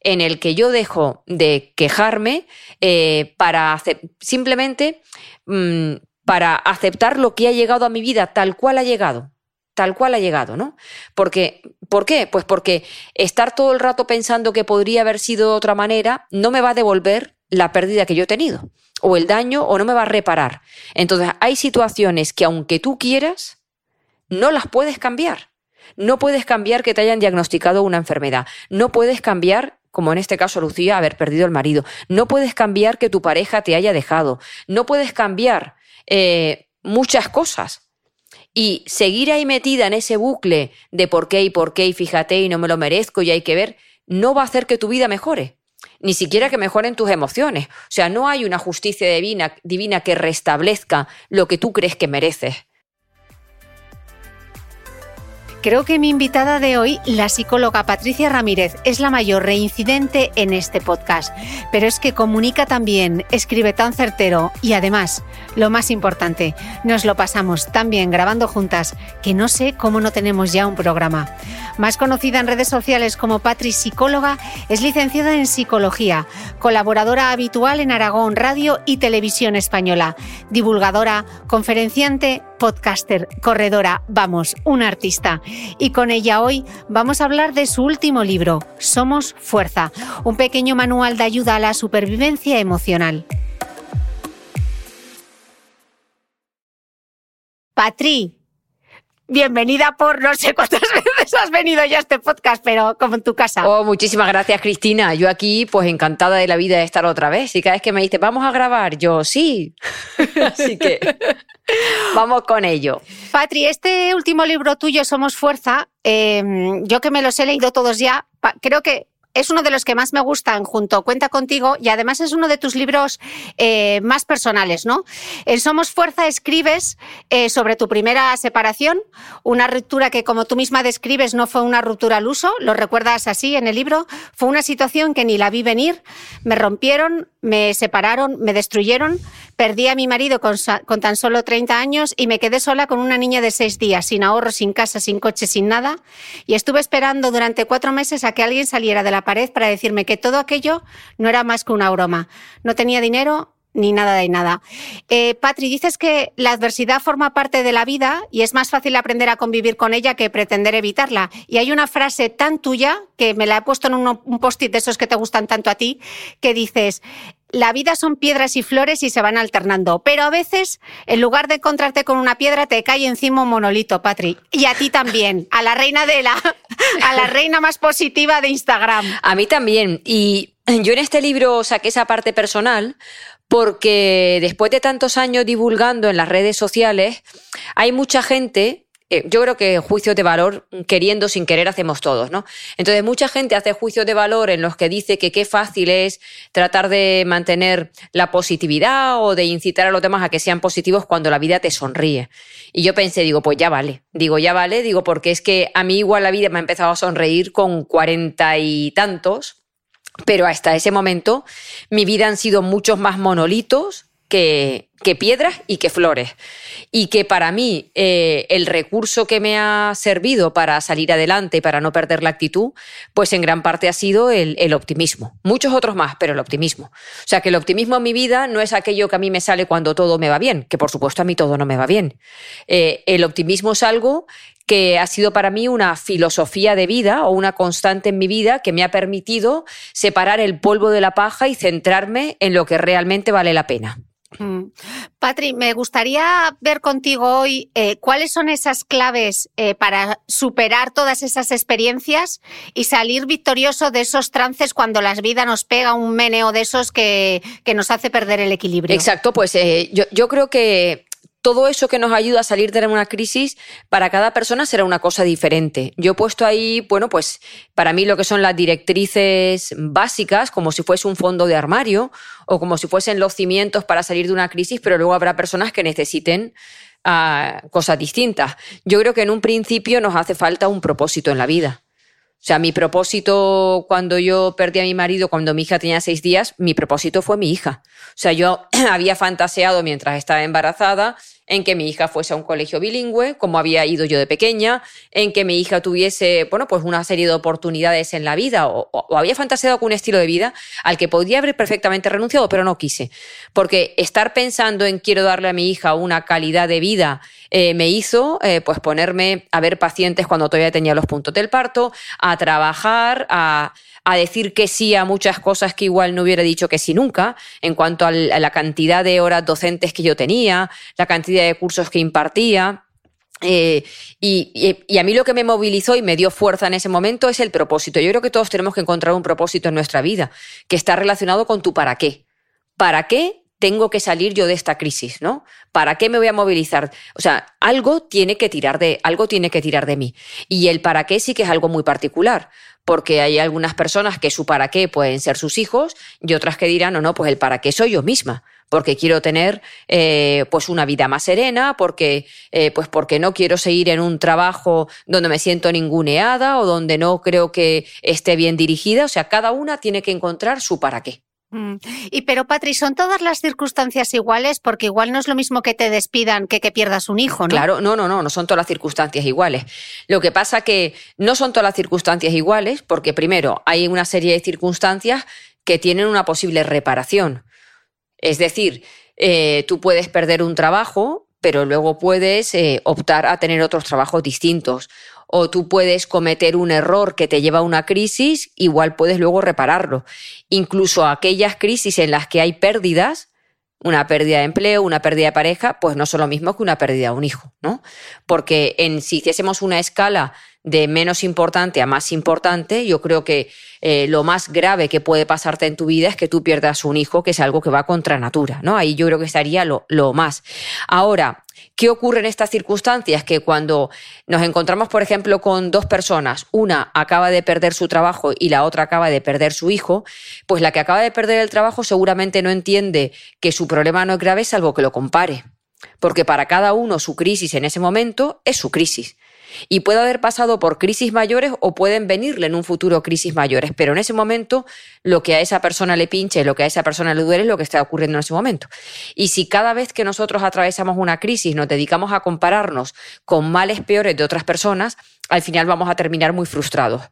en el que yo dejo de quejarme eh, para simplemente mm, para aceptar lo que ha llegado a mi vida tal cual ha llegado tal cual ha llegado, ¿no? Porque, ¿Por qué? Pues porque estar todo el rato pensando que podría haber sido de otra manera no me va a devolver la pérdida que yo he tenido, o el daño, o no me va a reparar. Entonces, hay situaciones que aunque tú quieras, no las puedes cambiar. No puedes cambiar que te hayan diagnosticado una enfermedad. No puedes cambiar como en este caso Lucía, haber perdido el marido. No puedes cambiar que tu pareja te haya dejado. No puedes cambiar eh, muchas cosas. Y seguir ahí metida en ese bucle de por qué y por qué y fíjate y no me lo merezco y hay que ver, no va a hacer que tu vida mejore. Ni siquiera que mejoren tus emociones. O sea, no hay una justicia divina, divina que restablezca lo que tú crees que mereces. Creo que mi invitada de hoy, la psicóloga Patricia Ramírez, es la mayor reincidente en este podcast, pero es que comunica también, escribe tan certero y además, lo más importante, nos lo pasamos tan bien grabando juntas que no sé cómo no tenemos ya un programa. Más conocida en redes sociales como Patri Psicóloga, es licenciada en Psicología, colaboradora habitual en Aragón Radio y Televisión Española, divulgadora, conferenciante, podcaster, corredora, vamos, un artista. Y con ella hoy vamos a hablar de su último libro, Somos Fuerza, un pequeño manual de ayuda a la supervivencia emocional. Patri, bienvenida por no sé cuántas veces has venido ya a este podcast, pero como en tu casa. Oh, muchísimas gracias, Cristina. Yo aquí, pues encantada de la vida de estar otra vez. Y cada vez que me dice, vamos a grabar, yo sí. Así que vamos con ello. Patri, este último libro tuyo, Somos Fuerza, eh, yo que me los he leído todos ya, creo que es uno de los que más me gustan junto Cuenta contigo y además es uno de tus libros eh, más personales, ¿no? En Somos Fuerza escribes eh, sobre tu primera separación, una ruptura que como tú misma describes no fue una ruptura al uso, lo recuerdas así en el libro, fue una situación que ni la vi venir, me rompieron, me separaron, me destruyeron, perdí a mi marido con, tan solo 30 años y me quedé sola con una niña de seis días, sin ahorro, sin casa, sin coche, sin nada y estuve esperando durante cuatro meses a que alguien saliera de la pared para decirme que todo aquello no era más que una broma. No tenía dinero, ni nada de nada. Eh, Patri, dices que la adversidad forma parte de la vida y es más fácil aprender a convivir con ella que pretender evitarla. Y hay una frase tan tuya que me la he puesto en un post-it de esos que te gustan tanto a ti, que dices, la vida son piedras y flores y se van alternando, pero a veces, en lugar de encontrarte con una piedra, te cae encima un monolito, Patri. Y a ti también, a la reina de la, a la reina más positiva de Instagram. A mí también. Y yo en este libro saqué esa parte personal porque después de tantos años divulgando en las redes sociales, hay mucha gente eh, yo creo que juicios de valor, queriendo sin querer, hacemos todos, ¿no? Entonces, mucha gente hace juicios de valor en los que dice que qué fácil es tratar de mantener la positividad o de incitar a los demás a que sean positivos cuando la vida te sonríe. Y yo pensé, digo, pues ya vale. Digo, ya vale, digo, porque es que a mí igual la vida me ha empezado a sonreír con cuarenta y tantos, pero hasta ese momento mi vida han sido muchos más monolitos que, que piedras y que flores. Y que para mí eh, el recurso que me ha servido para salir adelante y para no perder la actitud, pues en gran parte ha sido el, optimismo. Muchos otros más, pero el optimismo. O sea que el optimismo en mi vida no es aquello que a mí me sale cuando todo me va bien, que por supuesto a mí todo no me va bien. Eh, el optimismo es algo que ha sido para mí una filosofía de vida o una constante en mi vida que me ha permitido separar el polvo de la paja y centrarme en lo que realmente vale la pena. Mm. Patri, me gustaría ver contigo hoy eh, cuáles son esas claves eh, para superar todas esas experiencias y salir victorioso de esos trances cuando la vida nos pega un meneo de esos que, nos hace perder el equilibrio. Exacto, pues eh, yo, yo creo que todo eso que nos ayuda a salir de una crisis, para cada persona será una cosa diferente. Yo he puesto ahí, bueno, pues para mí lo que son las directrices básicas, como si fuese un fondo de armario o como si fuesen los cimientos para salir de una crisis, pero luego habrá personas que necesiten ah, cosas distintas. Yo creo que en un principio nos hace falta un propósito en la vida. O sea, mi propósito cuando yo perdí a mi marido, cuando mi hija tenía seis días, mi propósito fue mi hija. O sea, yo había fantaseado mientras estaba embarazada en que mi hija fuese a un colegio bilingüe, como había ido yo de pequeña, en que mi hija tuviese, bueno, pues una serie de oportunidades en la vida, o, había fantaseado con un estilo de vida al que podría haber perfectamente renunciado, pero no quise. Porque estar pensando en quiero darle a mi hija una calidad de vida eh, me hizo eh, pues ponerme a ver pacientes cuando todavía tenía los puntos del parto, a trabajar, a a decir que sí a muchas cosas que igual no hubiera dicho que sí nunca, en cuanto a la cantidad de horas docentes que yo tenía, la cantidad de cursos que impartía. Eh, y, a mí lo que me movilizó y me dio fuerza en ese momento es el propósito. Yo creo que todos tenemos que encontrar un propósito en nuestra vida que está relacionado con tu para qué. ¿Para qué tengo que salir yo de esta crisis, ¿no? ¿Para qué me voy a movilizar? O sea, algo tiene que tirar de, algo tiene que tirar de mí. Y el para qué sí que es algo muy particular, porque hay algunas personas que su para qué pueden ser sus hijos y otras que dirán, no, no, pues el para qué soy yo misma, porque quiero tener eh, pues una vida más serena, porque, eh, pues porque no quiero seguir en un trabajo donde me siento ninguneada o donde no creo que esté bien dirigida. O sea, cada una tiene que encontrar su para qué. Mm. Y pero Patri, ¿son todas las circunstancias iguales? Porque igual no es lo mismo que te despidan que que pierdas un hijo, ¿no? Claro, no, no, no, no son todas las circunstancias iguales. Lo que pasa que no son todas las circunstancias iguales porque primero hay una serie de circunstancias que tienen una posible reparación. Es decir, eh, tú puedes perder un trabajo, pero luego puedes eh, optar a tener otros trabajos distintos o tú puedes cometer un error que te lleva a una crisis, igual puedes luego repararlo. Incluso aquellas crisis en las que hay pérdidas, una pérdida de empleo, una pérdida de pareja, pues no son lo mismo que una pérdida de un hijo, ¿no? Porque en, si hiciésemos una escala de menos importante a más importante, yo creo que eh, lo más grave que puede pasarte en tu vida es que tú pierdas un hijo, que es algo que va contra natura, ¿no? Ahí yo creo que estaría lo, lo más. Ahora, ¿Qué ocurre en estas circunstancias? Que cuando nos encontramos, por ejemplo, con dos personas, una acaba de perder su trabajo y la otra acaba de perder su hijo, pues la que acaba de perder el trabajo seguramente no entiende que su problema no es grave salvo que lo compare. Porque para cada uno su crisis en ese momento es su crisis. Y puede haber pasado por crisis mayores o pueden venirle en un futuro crisis mayores, pero en ese momento lo que a esa persona le pinche, lo que a esa persona le duele es lo que está ocurriendo en ese momento. Y si cada vez que nosotros atravesamos una crisis nos dedicamos a compararnos con males peores de otras personas, al final vamos a terminar muy frustrados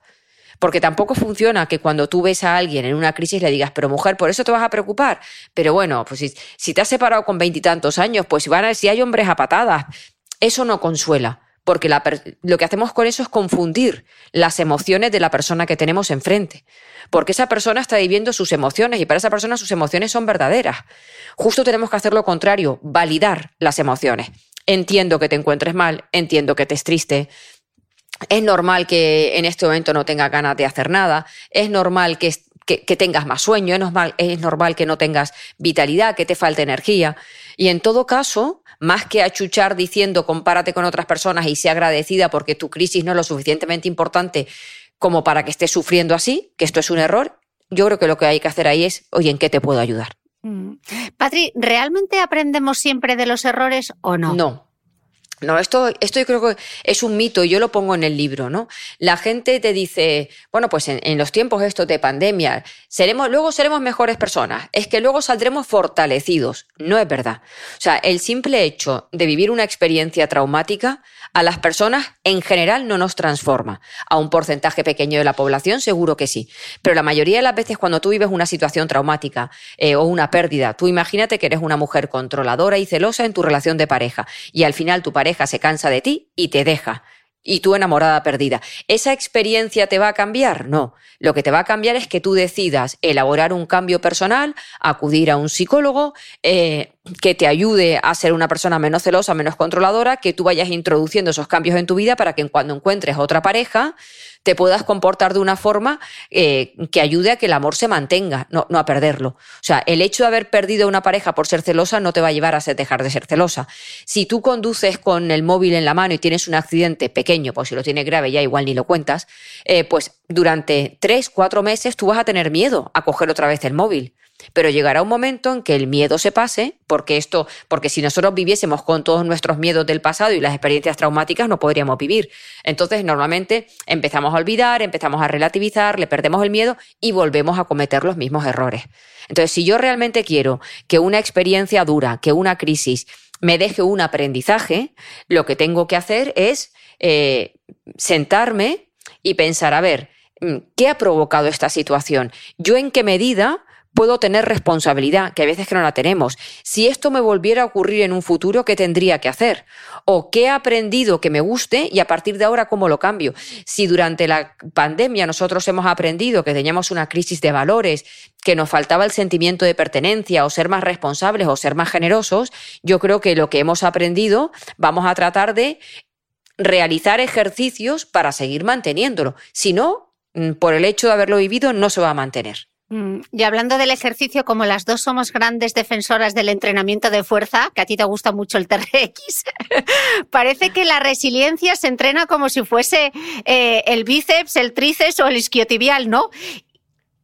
Porque tampoco funciona que cuando tú ves a alguien en una crisis le digas, pero mujer, por eso te vas a preocupar. Pero bueno, pues si, te has separado con veintitantos años, pues si, van a, si hay hombres a patadas, eso no consuela porque lo que hacemos con eso es confundir las emociones de la persona que tenemos enfrente, porque esa persona está viviendo sus emociones y para esa persona sus emociones son verdaderas. Justo tenemos que hacer lo contrario, validar las emociones. Entiendo que te encuentres mal, entiendo que te es triste, es normal que en este momento no tengas ganas de hacer nada, es normal que, tengas más sueño, es normal que no tengas vitalidad, que te falte energía. Y en todo caso, más que achuchar diciendo compárate con otras personas y sea agradecida porque tu crisis no es lo suficientemente importante como para que estés sufriendo así, que esto es un error, yo creo que lo que hay que hacer ahí es, oye, ¿en qué te puedo ayudar? Mm. Patri, ¿realmente aprendemos siempre de los errores o no? No, no, esto, esto yo creo que es un mito y yo lo pongo en el libro, ¿no? La gente te dice, bueno, pues en, los tiempos estos de pandemia, seremos, luego seremos mejores personas, es que luego saldremos fortalecidos. No es verdad. O sea, el simple hecho de vivir una experiencia traumática a las personas en general no nos transforma. A un porcentaje pequeño de la población seguro que sí. Pero la mayoría de las veces cuando tú vives una situación traumática eh, o una pérdida, tú imagínate que eres una mujer controladora y celosa en tu relación de pareja y al final tu pareja se cansa de ti y te deja. Y tú enamorada perdida. ¿Esa experiencia te va a cambiar? No. Lo que te va a cambiar es que tú decidas elaborar un cambio personal, acudir a un psicólogo, eh, que te ayude a ser una persona menos celosa, menos controladora, que tú vayas introduciendo esos cambios en tu vida para que cuando encuentres otra pareja, te puedas comportar de una forma eh, que ayude a que el amor se mantenga, no, a perderlo. O sea, el hecho de haber perdido una pareja por ser celosa no te va a llevar a dejar de ser celosa. Si tú conduces con el móvil en la mano y tienes un accidente pequeño, pues si lo tienes grave ya igual ni lo cuentas, eh, pues durante tres, cuatro meses tú vas a tener miedo a coger otra vez el móvil. Pero llegará un momento en que el miedo se pase, porque esto, porque si nosotros viviésemos con todos nuestros miedos del pasado y las experiencias traumáticas, no podríamos vivir. Entonces, normalmente empezamos a olvidar, empezamos a relativizar, le perdemos el miedo y volvemos a cometer los mismos errores. Entonces, si yo realmente quiero que una experiencia dura, que una crisis me deje un aprendizaje, lo que tengo que hacer es eh, sentarme y pensar, a ver, ¿qué ha provocado esta situación? ¿Yo en qué medida puedo tener responsabilidad, que a veces que no la tenemos. Si esto me volviera a ocurrir en un futuro, ¿qué tendría que hacer? ¿O qué he aprendido que me guste y a partir de ahora cómo lo cambio? Si durante la pandemia nosotros hemos aprendido que teníamos una crisis de valores, que nos faltaba el sentimiento de pertenencia o ser más responsables o ser más generosos, yo creo que lo que hemos aprendido vamos a tratar de realizar ejercicios para seguir manteniéndolo. Si no, mm, por el hecho de haberlo vivido, no se va a mantener. Mm, y hablando del ejercicio, como las dos somos grandes defensoras del entrenamiento de fuerza, que a ti te gusta mucho el TRX, parece que la resiliencia se entrena como si fuese eh, el bíceps, el tríceps o el isquiotibial, ¿no?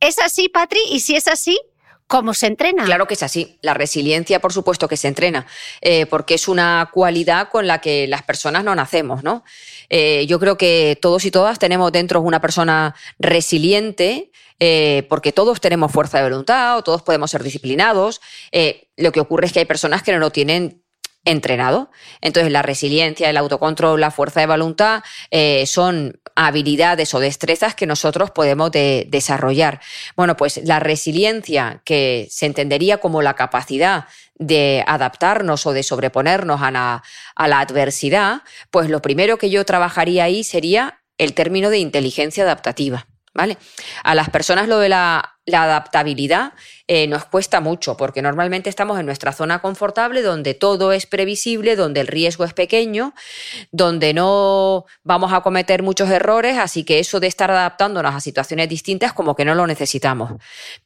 ¿Es así, Patri? Y si es así, ¿Cómo se entrena? Claro que es así. La resiliencia, por supuesto que se entrena, eh, porque es una cualidad con la que las personas no nacemos, ¿no? Eh, yo creo que todos y todas tenemos dentro una persona resiliente eh, porque todos tenemos fuerza de voluntad o todos podemos ser disciplinados. Eh, lo que ocurre es que hay personas que no lo tienen entrenado. Entonces, la resiliencia, el autocontrol, la fuerza de voluntad eh, son habilidades o destrezas que nosotros podemos desarrollar. Bueno, pues la resiliencia, que se entendería como la capacidad de adaptarnos o de sobreponernos a la, a la adversidad, pues lo primero que yo trabajaría ahí sería el término de inteligencia adaptativa. ¿Vale? A las personas lo de la, adaptabilidad eh, nos cuesta mucho porque normalmente estamos en nuestra zona confortable donde todo es previsible, donde el riesgo es pequeño, donde no vamos a cometer muchos errores, así que eso de estar adaptándonos a situaciones distintas como que no lo necesitamos.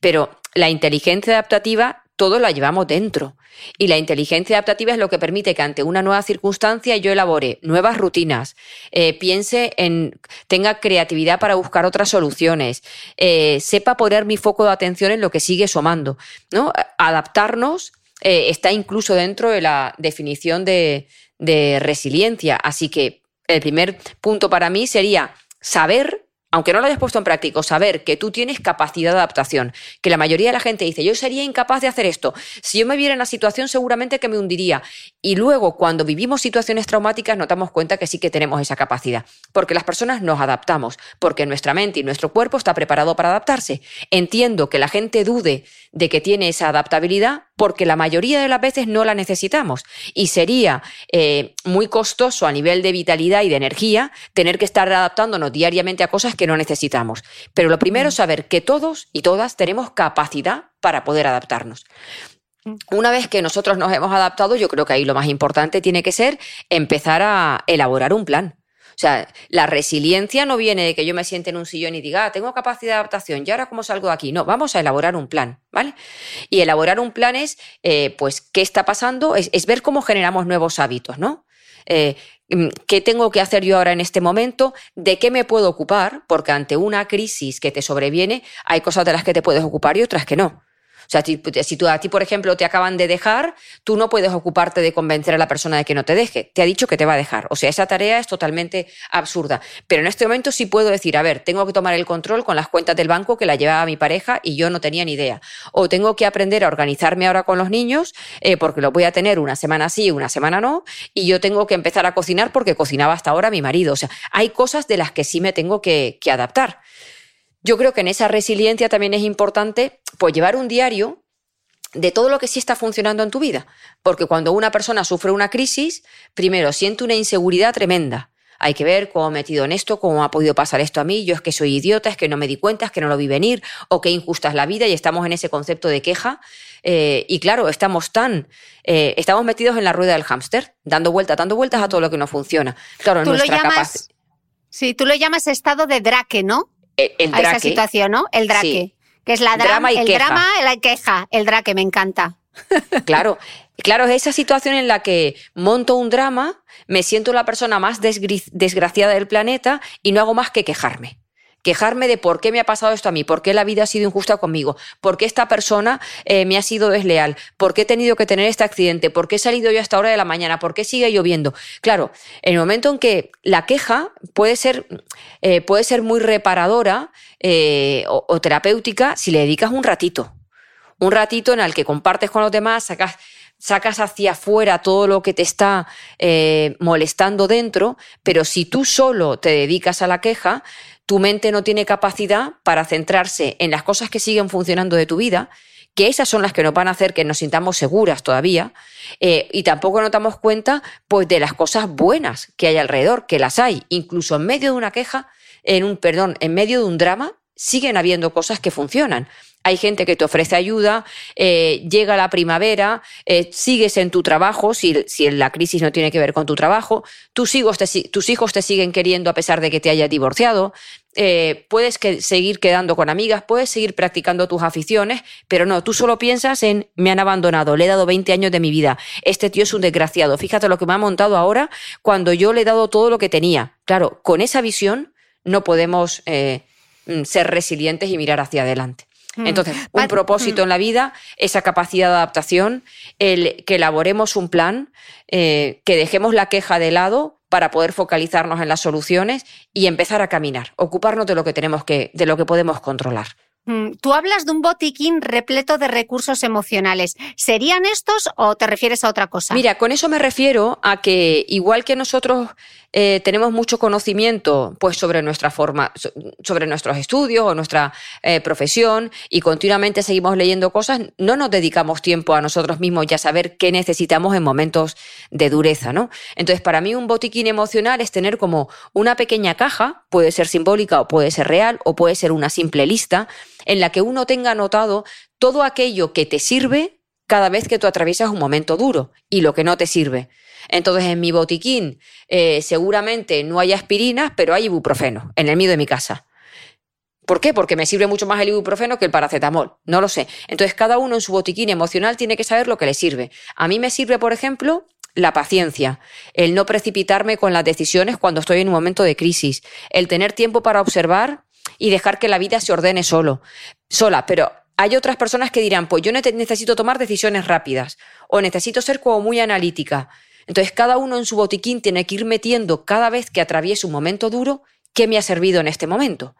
Pero la inteligencia adaptativa todo la llevamos dentro. Y la inteligencia adaptativa es lo que permite que ante una nueva circunstancia yo elabore nuevas rutinas, eh, piense en, tenga creatividad para buscar otras soluciones, eh, sepa poner mi foco de atención en lo que sigue sumando. ¿no? Adaptarnos eh, está incluso dentro de la definición de, de resiliencia. Así que el primer punto para mí sería saber aunque no lo hayas puesto en práctica, saber que tú tienes capacidad de adaptación, que la mayoría de la gente dice, yo sería incapaz de hacer esto, si yo me viera en la situación seguramente que me hundiría. Y luego cuando vivimos situaciones traumáticas nos damos cuenta que sí que tenemos esa capacidad, porque las personas nos adaptamos, porque nuestra mente y nuestro cuerpo está preparado para adaptarse. Entiendo que la gente dude de que tiene esa adaptabilidad porque la mayoría de las veces no la necesitamos y sería eh, muy costoso a nivel de vitalidad y de energía tener que estar adaptándonos diariamente a cosas que no necesitamos. Pero lo primero es saber que todos y todas tenemos capacidad para poder adaptarnos. Una vez que nosotros nos hemos adaptado, yo creo que ahí lo más importante tiene que ser empezar a elaborar un plan. O sea, la resiliencia no viene de que yo me siente en un sillón y diga, ah, tengo capacidad de adaptación, ¿y ahora cómo salgo de aquí? No, vamos a elaborar un plan, ¿vale? Y elaborar un plan es, eh, pues, ¿qué está pasando? Es, ver cómo generamos nuevos hábitos, ¿no? Eh, Mm, ¿Qué tengo que hacer yo ahora en este momento? ¿De qué me puedo ocupar? Porque ante una crisis que te sobreviene, hay cosas de las que te puedes ocupar y otras que no. O sea, si tú, a ti, por ejemplo, te acaban de dejar, tú no puedes ocuparte de convencer a la persona de que no te deje. Te ha dicho que te va a dejar. O sea, esa tarea es totalmente absurda. Pero en este momento sí puedo decir, a ver, tengo que tomar el control con las cuentas del banco que la llevaba mi pareja y yo no tenía ni idea. O tengo que aprender a organizarme ahora con los niños eh, porque los voy a tener una semana sí una semana no. Y yo tengo que empezar a cocinar porque cocinaba hasta ahora mi marido. O sea, hay cosas de las que sí me tengo que adaptar. Yo creo que en esa resiliencia también es importante pues, llevar un diario de todo lo que sí está funcionando en tu vida. Porque cuando una persona sufre una crisis, primero siente una inseguridad tremenda. Hay que ver cómo he metido en esto, cómo ha podido pasar esto a mí, yo es que soy idiota, es que no me di cuenta, es que no lo vi venir, o qué injusta es la vida, y estamos en ese concepto de queja. Eh, y claro, estamos tan, eh, estamos metidos en la rueda del hámster, dando vueltas, dando vueltas a todo lo que no funciona. Claro, ¿Tú nuestra lo llamas, Sí, tú lo llamas estado de draque, ¿no? El, a esa situación, ¿no? El draque. Que es la drama, y el drama, la queja, el draque, me encanta. Claro, claro, es esa situación en la que monto un drama, me siento la persona más desgraciada del planeta y no hago más que quejarme quejarme de por qué me ha pasado esto a mí, por qué la vida ha sido injusta conmigo, por qué esta persona eh, me ha sido desleal, por qué he tenido que tener este accidente, por qué he salido yo a esta hora de la mañana, por qué sigue lloviendo. Claro, en el momento en que la queja puede ser, eh, puede ser muy reparadora eh, o, terapéutica si le dedicas un ratito. Un ratito en el que compartes con los demás, sacas sacas hacia afuera todo lo que te está molestando dentro, pero si tú solo te dedicas a la queja, tu mente no tiene capacidad para centrarse en las cosas que siguen funcionando de tu vida, que esas son las que nos van a hacer que nos sintamos seguras todavía, eh, y tampoco nos damos cuenta pues, de las cosas buenas que hay alrededor, que las hay, incluso en medio de una queja, en un, perdón, en medio de un drama, siguen habiendo cosas que funcionan. Hay gente que te ofrece ayuda, eh, llega la primavera, eh, sigues en tu trabajo, si, la crisis no tiene que ver con tu trabajo, tus hijos te, tus hijos te siguen queriendo a pesar de que te hayas divorciado, eh, puedes seguir quedando con amigas, puedes seguir practicando tus aficiones, pero no, tú solo piensas en me han abandonado, le he dado 20 años de mi vida, este tío es un desgraciado, fíjate lo que me ha montado ahora cuando yo le he dado todo lo que tenía. Claro, con esa visión no podemos mm, ser resilientes y mirar hacia adelante. Mm. Entonces, un propósito mm. en la vida, esa capacidad de adaptación, el que elaboremos un plan, eh, que dejemos la queja de lado para poder focalizarnos en las soluciones y empezar a caminar, ocuparnos de lo que tenemos que, de lo que podemos controlar. Mm, tú hablas de un botiquín repleto de recursos emocionales. ¿Serían estos o te refieres a otra cosa? Mira, con eso me refiero a que igual que nosotros eh, tenemos mucho conocimiento pues, sobre nuestra forma, sobre nuestros estudios o nuestra eh, profesión y continuamente seguimos leyendo cosas, no nos dedicamos tiempo a nosotros mismos ya saber qué necesitamos en momentos de dureza, ¿no? Entonces, para mí un botiquín emocional es tener como una pequeña caja, puede ser simbólica o puede ser real o puede ser una simple lista, en la que uno tenga anotado todo aquello que te sirve cada vez que tú atraviesas un momento duro y lo que no te sirve. Entonces, en mi botiquín eh, seguramente no hay aspirinas, pero hay ibuprofeno, en el mío de mi casa. ¿Por qué? Porque me sirve mucho más el ibuprofeno que el paracetamol. No lo sé. Entonces, cada uno en su botiquín emocional tiene que saber lo que le sirve. A mí me sirve, por ejemplo, la paciencia, el no precipitarme con las decisiones cuando estoy en un momento de crisis, el tener tiempo para observar y dejar que la vida se ordene solo, sola. Pero hay otras personas que dirán, pues yo necesito tomar decisiones rápidas o necesito ser como muy analítica. Entonces, cada uno en su botiquín tiene que ir metiendo cada vez que atraviese un momento duro ¿qué me ha servido en este momento?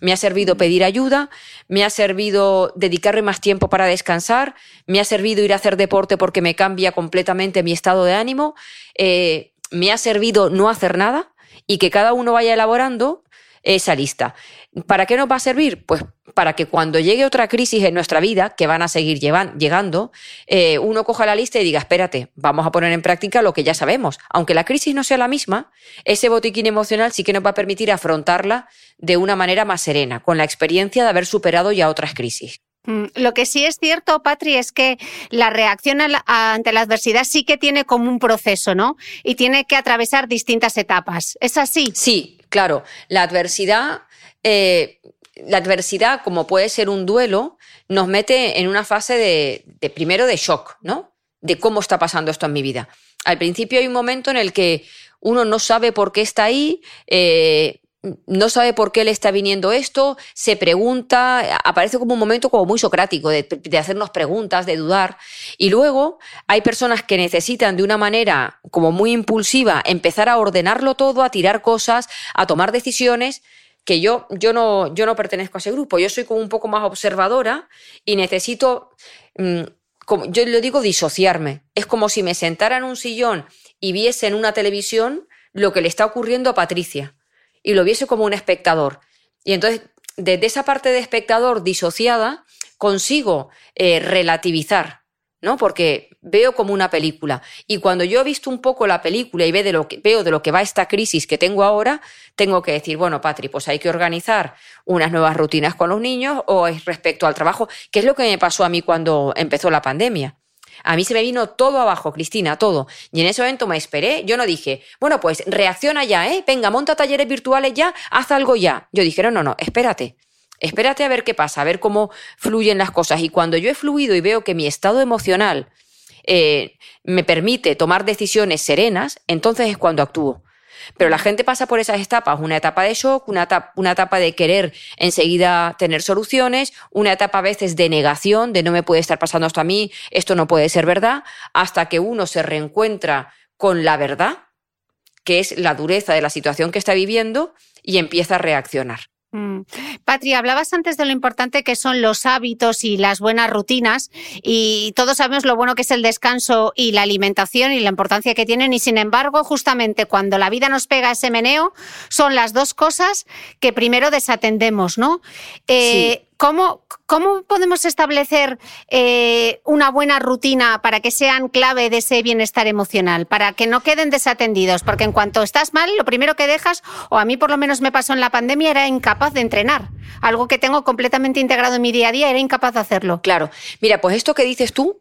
Me ha servido pedir ayuda, me ha servido dedicarme más tiempo para descansar, me ha servido ir a hacer deporte porque me cambia completamente mi estado de ánimo, eh, me ha servido no hacer nada y que cada uno vaya elaborando esa lista. ¿Para qué nos va a servir? Pues para que cuando llegue otra crisis en nuestra vida, que van a seguir llegando, eh, uno coja la lista y diga, espérate, vamos a poner en práctica lo que ya sabemos. Aunque la crisis no sea la misma, ese botiquín emocional sí que nos va a permitir afrontarla de una manera más serena, con la experiencia de haber superado ya otras crisis. Mm, lo que sí es cierto, Patri, es que la reacción ante la adversidad sí que tiene como un proceso, ¿no? Y tiene que atravesar distintas etapas. ¿Es así? Sí, claro. La adversidad eh, la adversidad, como puede ser un duelo, nos mete en una fase de, primero de shock, ¿no? De cómo está pasando esto en mi vida. Al principio hay un momento en el que uno no sabe por qué está ahí, eh, no sabe por qué le está viniendo esto, se pregunta, aparece como un momento como muy socrático de, de, hacernos preguntas, de dudar. Y luego hay personas que necesitan de una manera como muy impulsiva empezar a ordenarlo todo, a tirar cosas, a tomar decisiones que yo, yo, no, yo no pertenezco a ese grupo, yo soy como un poco más observadora y necesito, mm, como, yo le digo, disociarme. Es como si me sentara en un sillón y viese en una televisión lo que le está ocurriendo a Patricia y lo viese como un espectador. Y entonces, desde esa parte de espectador disociada, consigo eh, relativizar ¿no? Porque veo como una película. Y cuando yo he visto un poco la película y veo de lo que, va esta crisis que tengo ahora, tengo que decir, bueno, Patri, pues hay que organizar unas nuevas rutinas con los niños o es respecto al trabajo, que es lo que me pasó a mí cuando empezó la pandemia. A mí se me vino todo abajo, Cristina, todo. Y en ese momento me esperé. Yo no dije, bueno, pues reacciona ya, ¿eh? Venga, monta talleres virtuales ya, haz algo ya. Yo dije, no, no, no, espérate. Espérate a ver qué pasa, a ver cómo fluyen las cosas. Y cuando yo he fluido y veo que mi estado emocional eh, me permite tomar decisiones serenas, entonces es cuando actúo. Pero la gente pasa por esas etapas, una etapa de shock, una etapa, una etapa, de querer enseguida tener soluciones, una etapa a veces de negación, de no me puede estar pasando esto a mí, esto no puede ser verdad, hasta que uno se reencuentra con la verdad, que es la dureza de la situación que está viviendo, y empieza a reaccionar. Mm. Patria, hablabas antes de lo importante que son los hábitos y las buenas rutinas y todos sabemos lo bueno que es el descanso y la alimentación y la importancia que tienen y sin embargo justamente cuando la vida nos pega ese meneo son las dos cosas que primero desatendemos, ¿no? Eh, ¿Cómo, ¿Cómo, podemos establecer eh, una buena rutina para que sean clave de ese bienestar emocional, para que no queden desatendidos? Porque en cuanto estás mal, lo primero que dejas, o a mí por lo menos me pasó en la pandemia, era incapaz de entrenar. Algo que tengo completamente integrado en mi día a día, era incapaz de hacerlo. Claro. Mira, pues esto que dices tú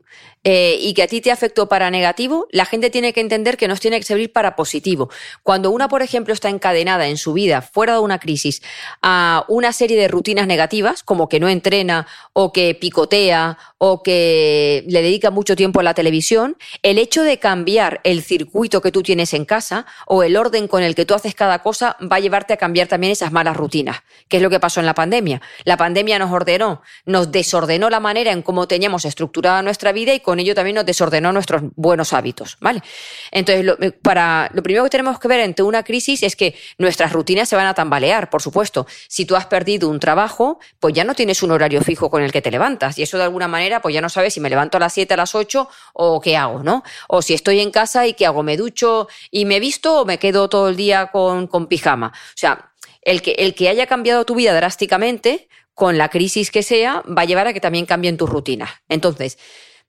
eh, y que a ti te afectó para negativo, la gente tiene que entender que nos tiene que servir para positivo. Cuando una, por ejemplo, está encadenada en su vida, fuera de una crisis, a una serie de rutinas negativas, como que no entrena o que picotea o que le dedica mucho tiempo a la televisión, el hecho de cambiar el circuito que tú tienes en casa o el orden con el que tú haces cada cosa va a llevarte a cambiar también esas malas rutinas, que es lo que pasó en la pandemia. La pandemia nos ordenó, nos desordenó la manera en cómo teníamos estructurada nuestra vida y con ello también nos desordenó nuestros buenos hábitos, ¿vale? Entonces, lo, eh, para, lo primero que tenemos que ver ante una crisis es que nuestras rutinas se van a tambalear, por supuesto. Si tú has perdido un trabajo, pues ya no tienes un horario fijo con el que te levantas y eso de alguna manera, pues ya no sabes si me levanto a las 7, a las 8 o qué hago, ¿no? O si estoy en casa y qué hago, me ducho y me visto o me quedo todo el día con, con pijama. O sea, el que, el que haya cambiado tu vida drásticamente, con la crisis que sea, va a llevar a que también cambien tus rutinas. Entonces,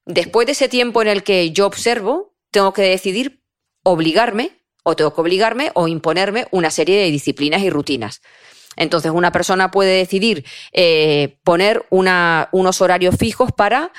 Después de ese tiempo en el que yo observo, tengo que decidir obligarme, o tengo que obligarme o imponerme una serie de disciplinas y rutinas. Entonces, una persona puede decidir eh, poner unos horarios fijos para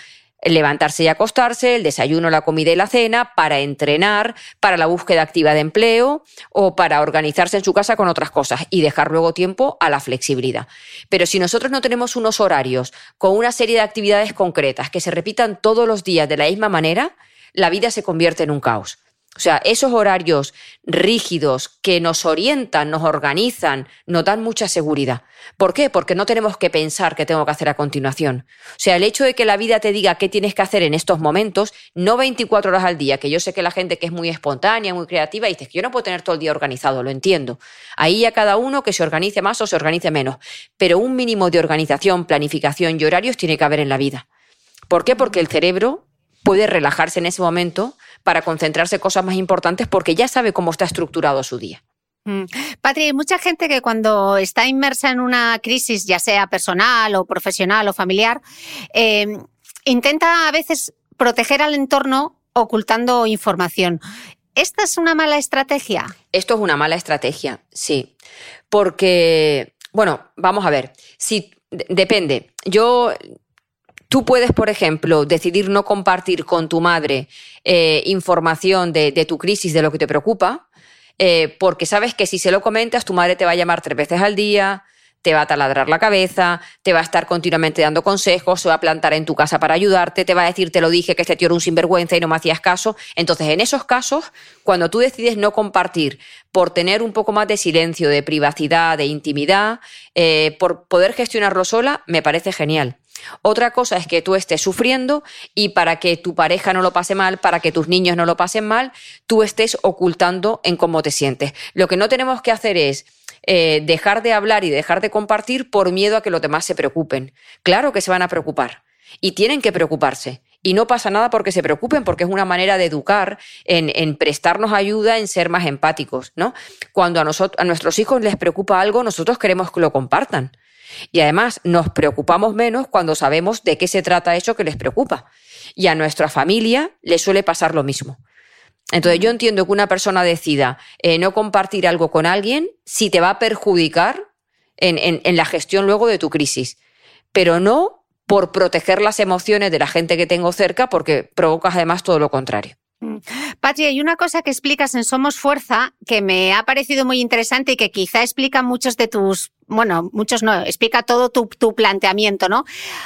levantarse y acostarse, el desayuno, la comida y la cena, para entrenar, para la búsqueda activa de empleo o para organizarse en su casa con otras cosas y dejar luego tiempo a la flexibilidad. Pero si nosotros no tenemos unos horarios con una serie de actividades concretas que se repitan todos los días de la misma manera, la vida se convierte en un caos. O sea, esos horarios rígidos que nos orientan, nos organizan, nos dan mucha seguridad. ¿Por qué? Porque no tenemos que pensar qué tengo que hacer a continuación. O sea, el hecho de que la vida te diga qué tienes que hacer en estos momentos, no 24 horas al día, que yo sé que la gente que es muy espontánea, muy creativa, dice que yo no puedo tener todo el día organizado, lo entiendo. Ahí a cada uno que se organice más o se organice menos. Pero un mínimo de organización, planificación y horarios tiene que haber en la vida. ¿Por qué? Porque el cerebro puede relajarse en ese momento para concentrarse en cosas más importantes porque ya sabe cómo está estructurado su día. Mm. Patri, hay mucha gente que cuando está inmersa en una crisis, ya sea personal o profesional o familiar, eh, intenta a veces proteger al entorno ocultando información. ¿Esta es una mala estrategia? Esto es una mala estrategia, sí. Porque, bueno, vamos a ver, si depende. Yo Tú puedes, por ejemplo, decidir no compartir con tu madre eh, información de, tu crisis, de lo que te preocupa, eh, porque sabes que si se lo comentas, tu madre te va a llamar tres veces al día, te va a taladrar la cabeza, te va a estar continuamente dando consejos, se va a plantar en tu casa para ayudarte, te va a decir, te lo dije, que este tío era un sinvergüenza y no me hacías caso. Entonces, en esos casos, cuando tú decides no compartir por tener un poco más de silencio, de privacidad, de intimidad, eh, por poder gestionarlo sola, me parece genial. Otra cosa es que tú estés sufriendo y para que tu pareja no lo pase mal, para que tus niños no lo pasen mal, tú estés ocultando en cómo te sientes. Lo que no tenemos que hacer es eh, dejar de hablar y dejar de compartir por miedo a que los demás se preocupen. Claro que se van a preocupar y tienen que preocuparse. Y no pasa nada porque se preocupen, porque es una manera de educar, en, prestarnos ayuda, en ser más empáticos, ¿no? Cuando a, nosotros, a nuestros hijos les preocupa algo, nosotros queremos que lo compartan. Y además nos preocupamos menos cuando sabemos de qué se trata eso que les preocupa. Y a nuestra familia le suele pasar lo mismo. Entonces yo entiendo que una persona decida eh, no compartir algo con alguien si te va a perjudicar en la gestión luego de tu crisis, pero no por proteger las emociones de la gente que tengo cerca porque provocas además todo lo contrario. Patri, hay una cosa que explicas en Somos Fuerza que me ha parecido muy interesante y que quizá explica muchos de tus, bueno, muchos no, explica todo tu, planteamiento, ¿no?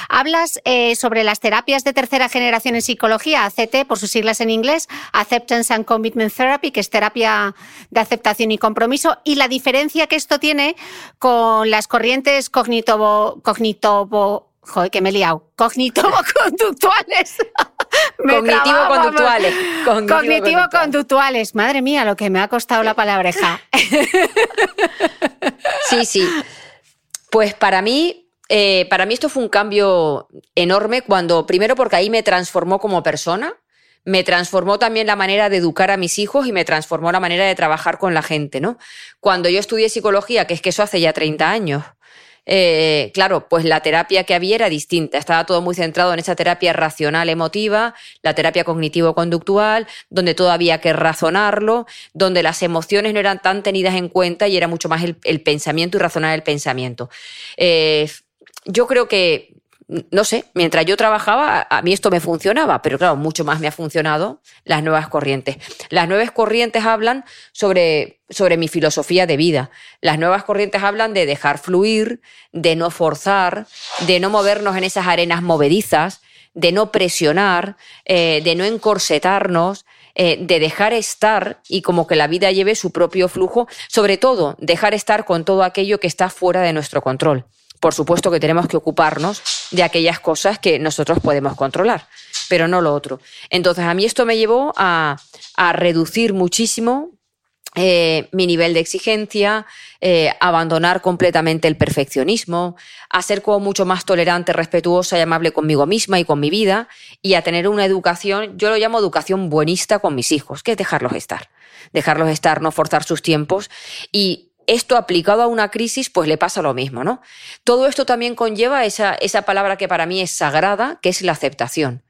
Hablas eh, sobre las terapias de tercera generación en psicología, ACT, por sus siglas en inglés, Acceptance and Commitment Therapy, que es terapia de aceptación y compromiso, y la diferencia que esto tiene con las corrientes cognitivo, cognitivo Joder, que me he liado. Cognitivo-conductuales. Cognitivo-conductuales. Cognitivo-conductuales. Madre mía, lo que me ha costado la palabreja. sí, sí. Pues para mí, eh, para mí esto fue un cambio enorme cuando, primero porque ahí me transformó como persona, me transformó también la manera de educar a mis hijos y me transformó la manera de trabajar con la gente, ¿no? Cuando yo estudié psicología, que es que eso hace ya 30 años, eh, claro, pues la terapia que había era distinta. Estaba todo muy centrado en esa terapia racional emotiva, la terapia cognitivo-conductual, donde todo había que razonarlo, donde las emociones no eran tan tenidas en cuenta y era mucho más el, pensamiento y razonar el pensamiento. Eh, yo creo que no sé, mientras yo trabajaba, a mí esto me funcionaba, pero claro, mucho más me ha funcionado las nuevas corrientes. Las nuevas corrientes hablan sobre, sobre mi filosofía de vida. Las nuevas corrientes hablan de dejar fluir, de no forzar, de no movernos en esas arenas movedizas, de no presionar, eh, de no encorsetarnos, eh, de dejar estar y como que la vida lleve su propio flujo, sobre todo dejar estar con todo aquello que está fuera de nuestro control por supuesto que tenemos que ocuparnos de aquellas cosas que nosotros podemos controlar, pero no lo otro. Entonces, a mí esto me llevó a, reducir muchísimo eh, mi nivel de exigencia, eh, abandonar completamente el perfeccionismo, a ser como mucho más tolerante, respetuosa y amable conmigo misma y con mi vida, y a tener una educación, yo lo llamo educación buenista con mis hijos, que es dejarlos estar, dejarlos estar, no forzar sus tiempos y esto aplicado a una crisis, pues le pasa lo mismo, ¿no? Todo esto también conlleva esa, esa palabra que para mí es sagrada, que es la aceptación.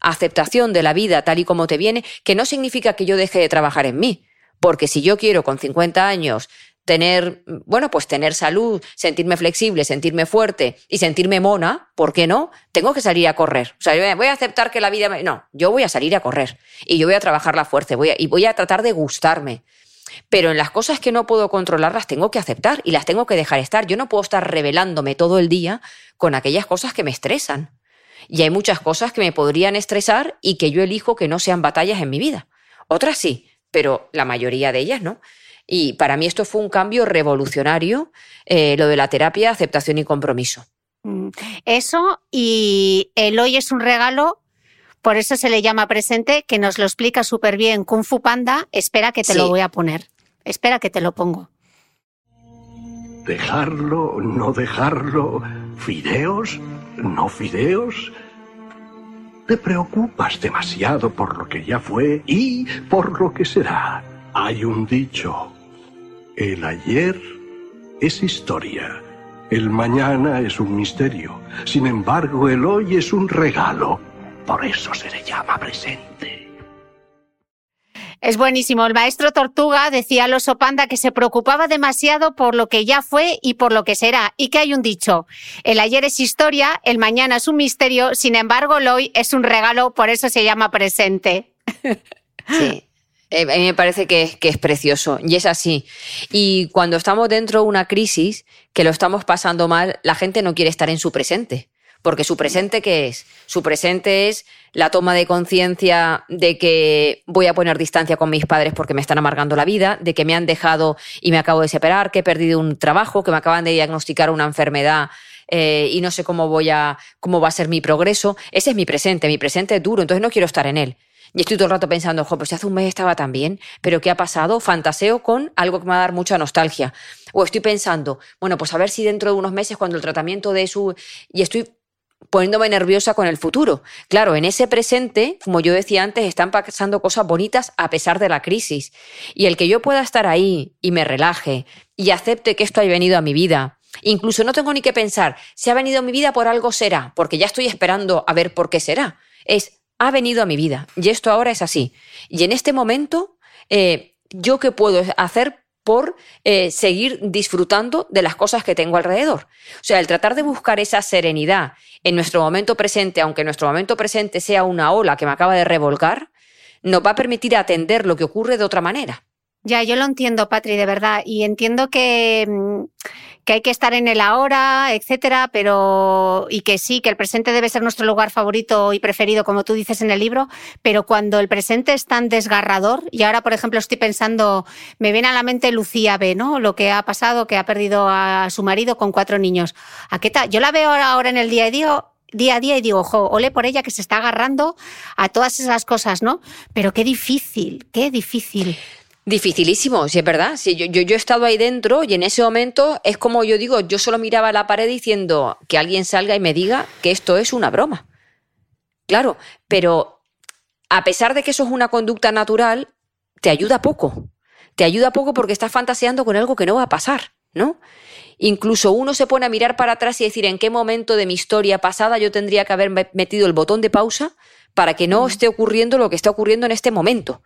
Aceptación de la vida tal y como te viene, que no significa que yo deje de trabajar en mí, porque si yo quiero con 50 años tener, bueno, pues tener salud, sentirme flexible, sentirme fuerte y sentirme mona, ¿por qué no? Tengo que salir a correr. O sea, voy a aceptar que la vida me... No, yo voy a salir a correr y yo voy a trabajar la fuerza y voy a tratar de gustarme. Pero en las cosas que no puedo controlar las tengo que aceptar y las tengo que dejar estar. Yo no puedo estar revelándome todo el día con aquellas cosas que me estresan. Y hay muchas cosas que me podrían estresar y que yo elijo que no sean batallas en mi vida. Otras sí, pero la mayoría de ellas no. Y para mí esto fue un cambio revolucionario, eh, lo de la terapia, aceptación y compromiso. Mm, eso y el hoy es un regalo, por eso se le llama presente, que nos lo explica súper bien Kung Fu Panda. Espera que te lo voy a poner. Espera que te lo pongo. Dejarlo, no dejarlo, fideos, no fideos. Te preocupas demasiado por lo que ya fue y por lo que será. Hay un dicho. El ayer es historia. El mañana es un misterio. Sin embargo, el hoy es un regalo. Por eso se le llama presente. Es buenísimo. El maestro Tortuga decía al oso panda que se preocupaba demasiado por lo que ya fue y por lo que será. Y que hay un dicho. El ayer es historia, el mañana es un misterio, sin embargo, el hoy es un regalo, por eso se llama presente. Sí. Eh, a mí me parece que, que, es precioso y es así. Y cuando estamos dentro de una crisis, que lo estamos pasando mal, la gente no quiere estar en su presente. Porque su presente, ¿qué es? Su presente es la toma de conciencia de que voy a poner distancia con mis padres porque me están amargando la vida, de que me han dejado y me acabo de separar, que he perdido un trabajo, que me acaban de diagnosticar una enfermedad eh, y no sé cómo voy a, cómo va a ser mi progreso. Ese es mi presente, mi presente es duro, entonces no quiero estar en él. Y estoy todo el rato pensando, jo, pues hace un mes estaba tan bien, pero ¿qué ha pasado? Fantaseo con algo que me va a dar mucha nostalgia. O estoy pensando, bueno, pues a ver si dentro de unos meses, cuando el tratamiento de su. Y estoy poniéndome nerviosa con el futuro. Claro, en ese presente, como yo decía antes, están pasando cosas bonitas a pesar de la crisis. Y el que yo pueda estar ahí y me relaje y acepte que esto haya venido a mi vida, incluso no tengo ni que pensar, si ha venido a mi vida por algo será, porque ya estoy esperando a ver por qué será. Es, ha venido a mi vida y esto ahora es así. Y en este momento, eh, ¿yo qué puedo hacer por eh, seguir disfrutando de las cosas que tengo alrededor. O sea, el tratar de buscar esa serenidad en nuestro momento presente, aunque nuestro momento presente sea una ola que me acaba de revolcar, nos va a permitir atender lo que ocurre de otra manera. Ya, yo lo entiendo, Patri, de verdad. Y entiendo que, mm, que hay que estar en el ahora, etcétera, pero. y que sí, que el presente debe ser nuestro lugar favorito y preferido, como tú dices en el libro, pero cuando el presente es tan desgarrador, y ahora, por ejemplo, estoy pensando, me viene a la mente Lucía B, ¿no? Lo que ha pasado, que ha perdido a su marido con cuatro niños. ¿A qué tal? Yo la veo ahora en el día a día día a día y digo, ojo, ole por ella que se está agarrando a todas esas cosas, ¿no? Pero qué difícil, qué difícil. Dificilísimo, si es verdad. Si yo, yo, yo, he estado ahí dentro y en ese momento es como yo digo, yo solo miraba a la pared diciendo que alguien salga y me diga que esto es una broma. Claro, pero a pesar de que eso es una conducta natural, te ayuda poco. Te ayuda poco porque estás fantaseando con algo que no va a pasar, ¿no? Incluso uno se pone a mirar para atrás y decir en qué momento de mi historia pasada yo tendría que haber metido el botón de pausa para que no esté ocurriendo lo que está ocurriendo en este momento.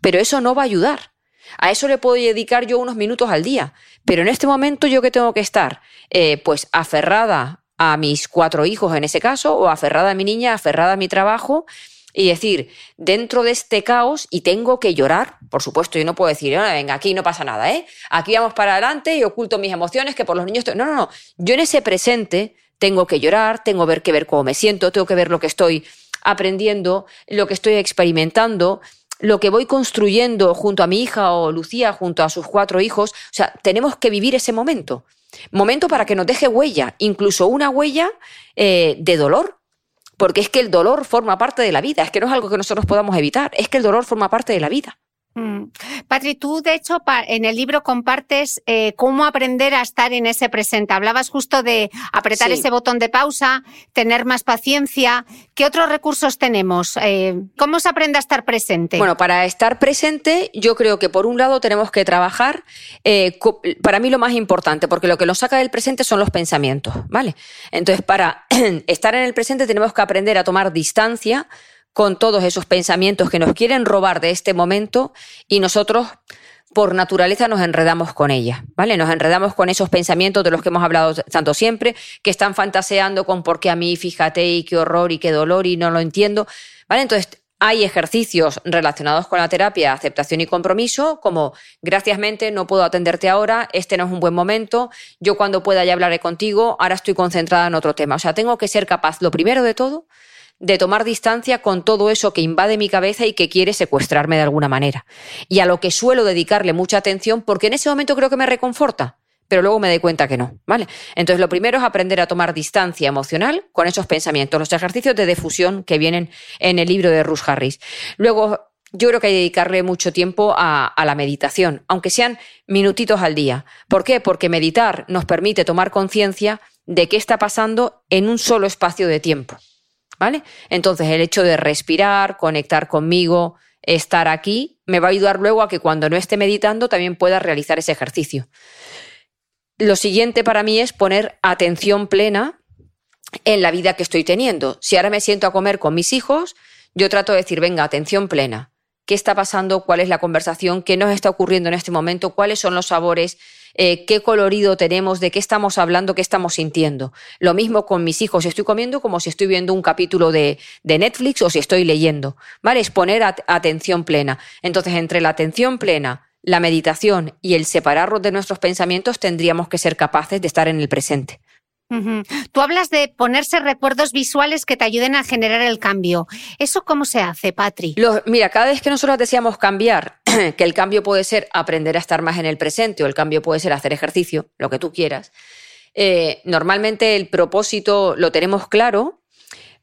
Pero eso no va a ayudar. A eso le puedo dedicar yo unos minutos al día. Pero en este momento yo que tengo que estar, eh, pues aferrada a mis cuatro hijos en ese caso, o aferrada a mi niña, aferrada a mi trabajo, y decir, dentro de este caos, y tengo que llorar, por supuesto, yo no puedo decir, venga, aquí no pasa nada, ¿eh? Aquí vamos para adelante y oculto mis emociones, que por los niños... No, no, no. Yo en ese presente tengo que llorar, tengo que ver cómo me siento, tengo que ver lo que estoy aprendiendo, lo que estoy experimentando, lo que voy construyendo junto a mi hija o Lucía, junto a sus cuatro hijos. O sea, tenemos que vivir ese momento. Momento para que nos deje huella, incluso una huella eh, de dolor, porque es que el dolor forma parte de la vida, es que no es algo que nosotros podamos evitar, es que el dolor forma parte de la vida. Mm. Patri, tú de hecho en el libro compartes eh, cómo aprender a estar en ese presente. Hablabas justo de apretar ese botón de pausa, tener más paciencia. ¿Qué otros recursos tenemos? Eh, ¿Cómo se aprende a estar presente? Bueno, para estar presente yo creo que por un lado tenemos que trabajar, eh, para mí lo más importante, porque lo que nos saca del presente son los pensamientos, ¿vale? Entonces, para estar en el presente tenemos que aprender a tomar distancia con todos esos pensamientos que nos quieren robar de este momento y nosotros por naturaleza nos enredamos con ella, ¿vale? Nos enredamos con esos pensamientos de los que hemos hablado tanto siempre, que están fantaseando con por qué a mí, fíjate, y qué horror y qué dolor y no lo entiendo, ¿vale? Entonces, hay ejercicios relacionados con la terapia, aceptación y compromiso, como gracias mente, no puedo atenderte ahora, este no es un buen momento, yo cuando pueda ya hablaré contigo, ahora estoy concentrada en otro tema. O sea, tengo que ser capaz, lo primero de todo, de tomar distancia con todo eso que invade mi cabeza y que quiere secuestrarme de alguna manera. Y a lo que suelo dedicarle mucha atención porque en ese momento creo que me reconforta, pero luego me doy cuenta que no, ¿vale? Entonces lo primero es aprender a tomar distancia emocional con esos pensamientos, los ejercicios de difusión que vienen en el libro de Ruth Harris. Luego yo creo que hay que dedicarle mucho tiempo a, a, la meditación, aunque sean minutitos al día. ¿Por qué? Porque meditar nos permite tomar conciencia de qué está pasando en un solo espacio de tiempo. ¿Vale? Entonces, el hecho de respirar, conectar conmigo, estar aquí, me va a ayudar luego a que cuando no esté meditando también pueda realizar ese ejercicio. Lo siguiente para mí es poner atención plena en la vida que estoy teniendo. Si ahora me siento a comer con mis hijos, yo trato de decir, venga, atención plena. ¿Qué está pasando? ¿Cuál es la conversación? ¿Qué nos está ocurriendo en este momento? ¿Cuáles son los sabores? Eh, qué colorido tenemos, de qué estamos hablando, qué estamos sintiendo. Lo mismo con mis hijos, estoy comiendo como si estoy viendo un capítulo de, Netflix o si estoy leyendo, ¿vale? Es poner at atención plena. Entonces, entre la atención plena, la meditación y el separarnos de nuestros pensamientos, tendríamos que ser capaces de estar en el presente. Tú hablas de ponerse recuerdos visuales que te ayuden a generar el cambio. ¿Eso cómo se hace, Patri? mira, cada vez que nosotros deseamos cambiar, que el cambio puede ser aprender a estar más en el presente o el cambio puede ser hacer ejercicio, lo que tú quieras, eh, normalmente el propósito lo tenemos claro,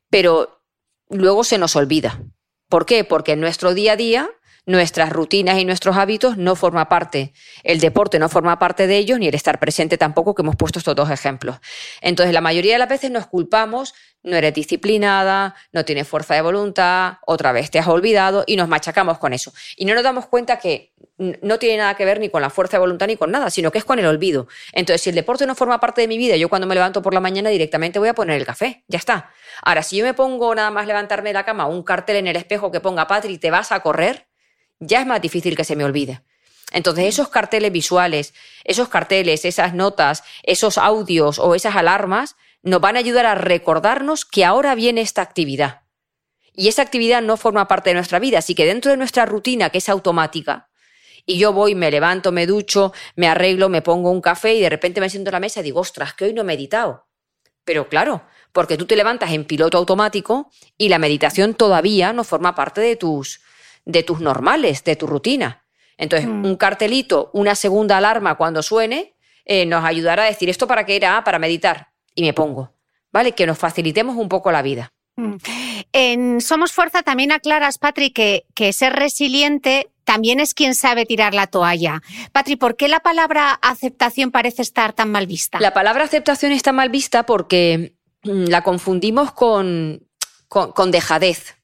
pero luego se nos olvida. ¿Por qué? Porque en nuestro día a día nuestras rutinas y nuestros hábitos no forma parte, el deporte no forma parte de ellos, ni el estar presente tampoco, que hemos puesto estos dos ejemplos. Entonces, la mayoría de las veces nos culpamos, no eres disciplinada, no tienes fuerza de voluntad, otra vez te has olvidado y nos machacamos con eso. Y no nos damos cuenta que no tiene nada que ver ni con la fuerza de voluntad ni con nada, sino que es con el olvido. Entonces, si el deporte no forma parte de mi vida, yo cuando me levanto por la mañana directamente voy a poner el café, ya está. Ahora, si yo me pongo nada más levantarme de la cama, un cartel en el espejo que ponga Patri, te vas a correr, ya es más difícil que se me olvide. Entonces, esos carteles visuales, esos carteles, esas notas, esos audios o esas alarmas nos van a ayudar a recordarnos que ahora viene esta actividad. Y esa actividad no forma parte de nuestra vida, así que dentro de nuestra rutina, que es automática, y yo voy, me levanto, me ducho, me arreglo, me pongo un café y de repente me siento en la mesa y digo, ostras, que hoy no he meditado. Pero claro, porque tú te levantas en piloto automático y la meditación todavía no forma parte de tus, de tus normales, de tu rutina. Entonces, mm. un cartelito, una segunda alarma cuando suene, eh, nos ayudará a decir esto para qué era, para meditar. Y me pongo. ¿Vale? Que nos facilitemos un poco la vida. Mm. En Somos Fuerza también aclaras, Patri, que, que ser resiliente también es quien sabe tirar la toalla. Patri, ¿por qué la palabra aceptación parece estar tan mal vista? La palabra aceptación está mal vista porque mm, la confundimos con, con dejadez.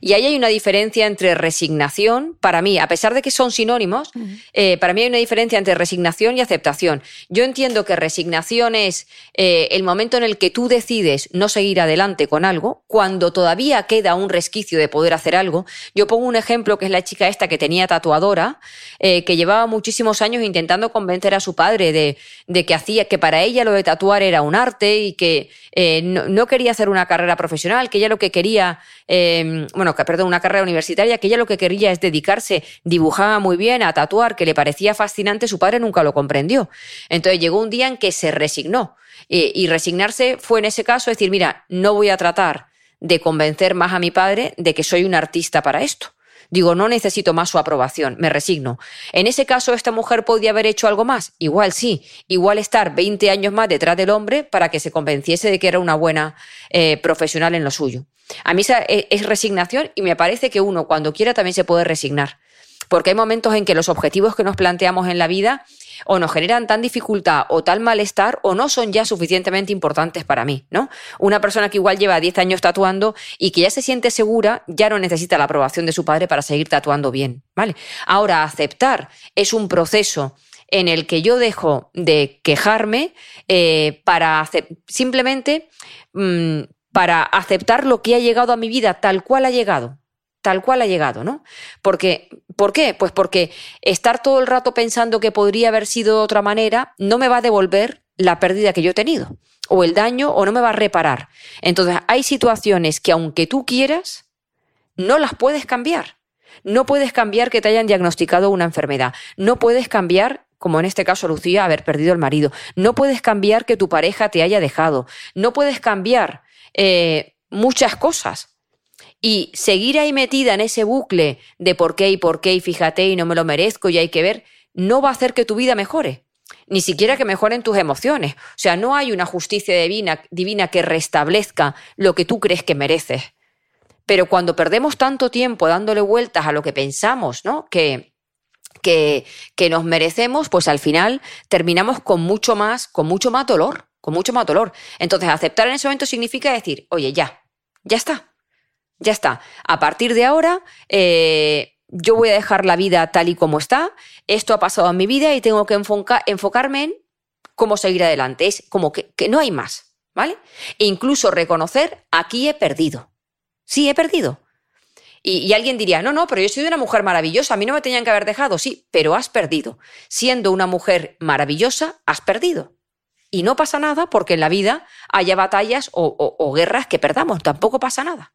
Y ahí hay una diferencia entre resignación, para mí, a pesar de que son sinónimos, eh, para mí hay una diferencia entre resignación y aceptación. Yo entiendo que resignación es eh, el momento en el que tú decides no seguir adelante con algo, cuando todavía queda un resquicio de poder hacer algo. Yo pongo un ejemplo que es la chica esta que tenía tatuadora, eh, que llevaba muchísimos años intentando convencer a su padre de, que hacía, que para ella lo de tatuar era un arte y que no, no, quería hacer una carrera profesional, que ella lo que quería Em, bueno, perdón, una carrera universitaria, que ella lo que quería es dedicarse, dibujaba muy bien, a tatuar, que le parecía fascinante, su padre nunca lo comprendió. Entonces llegó un día en que se resignó. y resignarse fue en ese caso decir, mira, no voy a tratar de convencer más a mi padre de que soy un artista para esto. Digo, no necesito más su aprobación, me resigno. En ese caso, ¿esta mujer podía haber hecho algo más? Igual sí, igual estar 20 años más detrás del hombre para que se convenciese de que era una buena eh, profesional en lo suyo. A mí e, es resignación y me parece que uno cuando quiera también se puede resignar. Porque hay momentos en que los objetivos que nos planteamos en la vida o nos generan tan dificultad o tal malestar o no son ya suficientemente importantes para mí, ¿no? Una persona que igual lleva 10 años tatuando y que ya se siente segura, ya no necesita la aprobación de su padre para seguir tatuando bien, ¿vale? Ahora, aceptar es un proceso en el que yo dejo de quejarme eh, para simplemente mm, para aceptar lo que ha llegado a mi vida tal cual ha llegado tal cual ha llegado, ¿no? Porque, ¿Por qué? Pues porque estar todo el rato pensando que podría haber sido de otra manera no me va a devolver la pérdida que yo he tenido, o el daño, o no me va a reparar. Entonces, hay situaciones que aunque tú quieras, no las puedes cambiar. No puedes cambiar que te hayan diagnosticado una enfermedad. No puedes cambiar como en este caso Lucía, haber perdido el marido. No puedes cambiar que tu pareja te haya dejado. No puedes cambiar eh, muchas cosas. Y seguir ahí metida en ese bucle de por qué y por qué y fíjate y no me lo merezco y hay que ver, no va a hacer que tu vida mejore. Ni siquiera que mejoren tus emociones. O sea, no hay una justicia divina, divina que restablezca lo que tú crees que mereces. Pero cuando perdemos tanto tiempo dándole vueltas a lo que pensamos, ¿no? Que, que, que nos merecemos, pues al final terminamos con mucho más, con mucho más dolor, con mucho más dolor. Entonces, aceptar en ese momento significa decir, oye, ya, ya está, ya está. A partir de ahora, eh, yo voy a dejar la vida tal y como está, esto ha pasado en mi vida y tengo que enfocarme en cómo seguir adelante. Es como que, que no hay más, ¿vale? E incluso reconocer, aquí he perdido. Sí, he perdido. Y, alguien diría, no, no, pero yo soy una mujer maravillosa, a mí no me tenían que haber dejado. Sí, pero has perdido. Siendo una mujer maravillosa, has perdido. Y no pasa nada porque en la vida haya batallas o guerras que perdamos, tampoco pasa nada.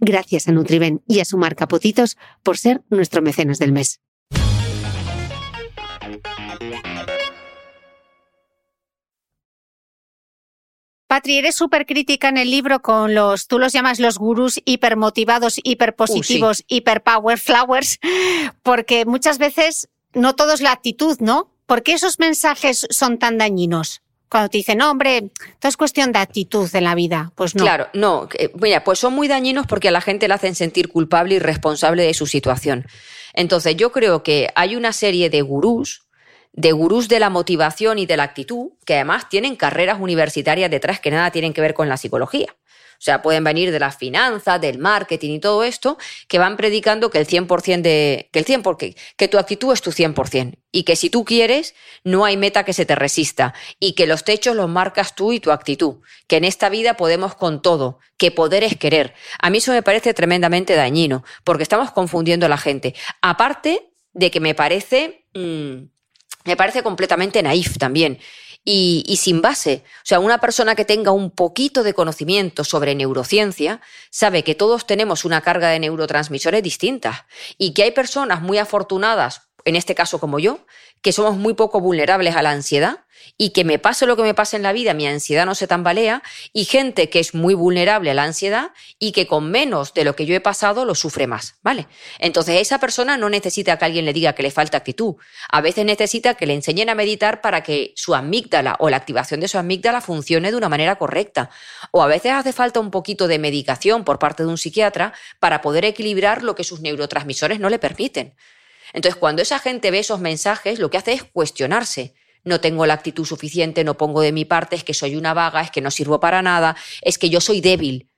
Gracias a Nutriben y a su marca Potitos por ser nuestro mecenas del mes. Patri, eres súper crítica en el libro con los, tú los llamas los gurús hipermotivados, hiperpositivos, uh, hiperpower flowers, porque muchas veces no todo es la actitud, ¿no? ¿Por qué esos mensajes son tan dañinos? Cuando te dicen, no, hombre, todo es cuestión de actitud en la vida. Pues no. Claro, no. Mira, pues son muy dañinos porque a la gente le hacen sentir culpable y responsable de su situación. Entonces, yo creo que hay una serie de gurús, de gurús de la motivación y de la actitud, que además tienen carreras universitarias detrás que nada tienen que ver con la psicología. O sea, pueden venir de las finanzas, del marketing y todo esto, que van predicando que el 100% de, que el 100%, que, que tu actitud es tu 100% y que si tú quieres, no hay meta que se te resista y que los techos los marcas tú y tu actitud, que en esta vida podemos con todo, que poder es querer. A mí eso me parece tremendamente dañino, porque estamos confundiendo a la gente. Aparte de que me parece, mm, me parece completamente naif también y, sin base. O sea, una persona que tenga un poquito de conocimiento sobre neurociencia sabe que todos tenemos una carga de neurotransmisores distintas y que hay personas muy afortunadas en este caso como yo, que somos muy poco vulnerables a la ansiedad y que me pase lo que me pase en la vida, mi ansiedad no se tambalea, y gente que es muy vulnerable a la ansiedad y que con menos de lo que yo he pasado lo sufre más, ¿vale? Entonces esa persona no necesita que alguien le diga que le falta actitud, a veces necesita que le enseñen a meditar para que su amígdala o la activación de su amígdala funcione de una manera correcta, o a veces hace falta un poquito de medicación por parte de un psiquiatra para poder equilibrar lo que sus neurotransmisores no le permiten. Entonces, cuando esa gente ve esos mensajes, lo que hace es cuestionarse. no tengo la actitud suficiente, no pongo de mi parte, es que soy una vaga, es que no sirvo para nada, es que yo soy débil,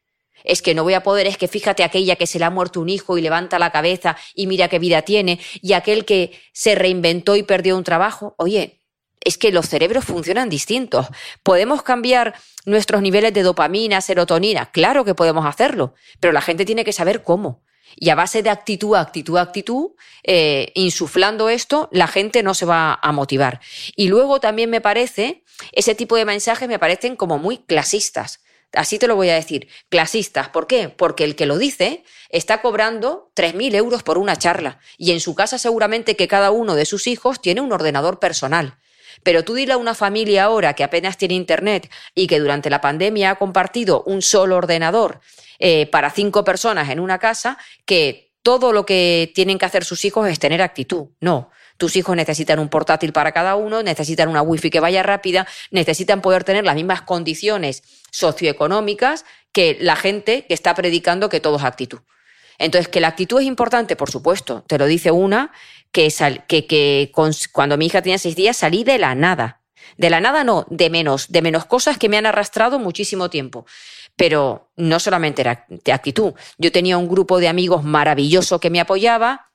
es que no voy a poder, es que fíjate aquella que se le ha muerto un hijo y levanta la cabeza y mira qué vida tiene, y aquel que se reinventó y perdió un trabajo. Oye, es que los cerebros funcionan distintos. ¿Podemos cambiar nuestros niveles de dopamina, serotonina? Claro que podemos hacerlo, pero la gente tiene que saber cómo. Y a base de actitud, actitud, actitud, eh, insuflando esto, la gente no se va a motivar. Y luego también me parece, ese tipo de mensajes me parecen como muy clasistas. Así te lo voy a decir, clasistas. ¿Por qué? Porque el que lo dice está cobrando 3.000 euros por una charla y en su casa seguramente que cada uno de sus hijos tiene un ordenador personal. Pero tú dile a una familia ahora que apenas tiene internet y que durante la pandemia ha compartido un solo ordenador eh, para cinco personas en una casa, que todo lo que tienen que hacer sus hijos es tener actitud. No. Tus hijos necesitan un portátil para cada uno, necesitan una wifi que vaya rápida, necesitan poder tener las mismas condiciones socioeconómicas que la gente que está predicando que todo es actitud. Entonces, que la actitud es importante, por supuesto, te lo dice una que, que, cuando mi hija tenía seis días salí de la nada. De la nada no, de menos, de menos cosas que me han arrastrado muchísimo tiempo. Pero no solamente era de actitud. Yo tenía un grupo de amigos maravilloso que me apoyaba,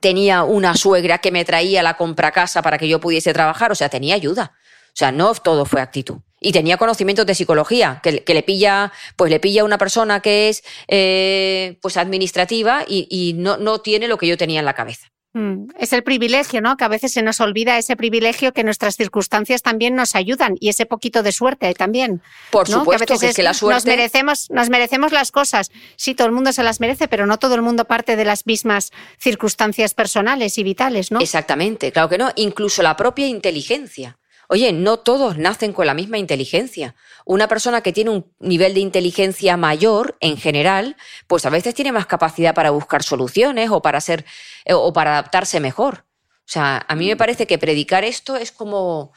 tenía una suegra que me traía la compra casa para que yo pudiese trabajar, o sea, tenía ayuda. O sea, no todo fue actitud. Y tenía conocimientos de psicología, que, le pilla, pues le pilla a una persona que es eh, pues administrativa y, no, no tiene lo que yo tenía en la cabeza. Mm, es el privilegio, ¿no? Que a veces se nos olvida ese privilegio que nuestras circunstancias también nos ayudan y ese poquito de suerte también. Por supuesto que, es, que la suerte. Nos merecemos, nos merecemos las cosas. Sí, todo el mundo se las merece, pero no todo el mundo parte de las mismas circunstancias personales y vitales, ¿no? Exactamente, claro que no. Incluso la propia inteligencia. Oye, no todos nacen con la misma inteligencia. Una persona que tiene un nivel de inteligencia mayor, en general, pues a veces tiene más capacidad para buscar soluciones o para ser eh, o para adaptarse mejor. O sea, a mí me parece que predicar esto es como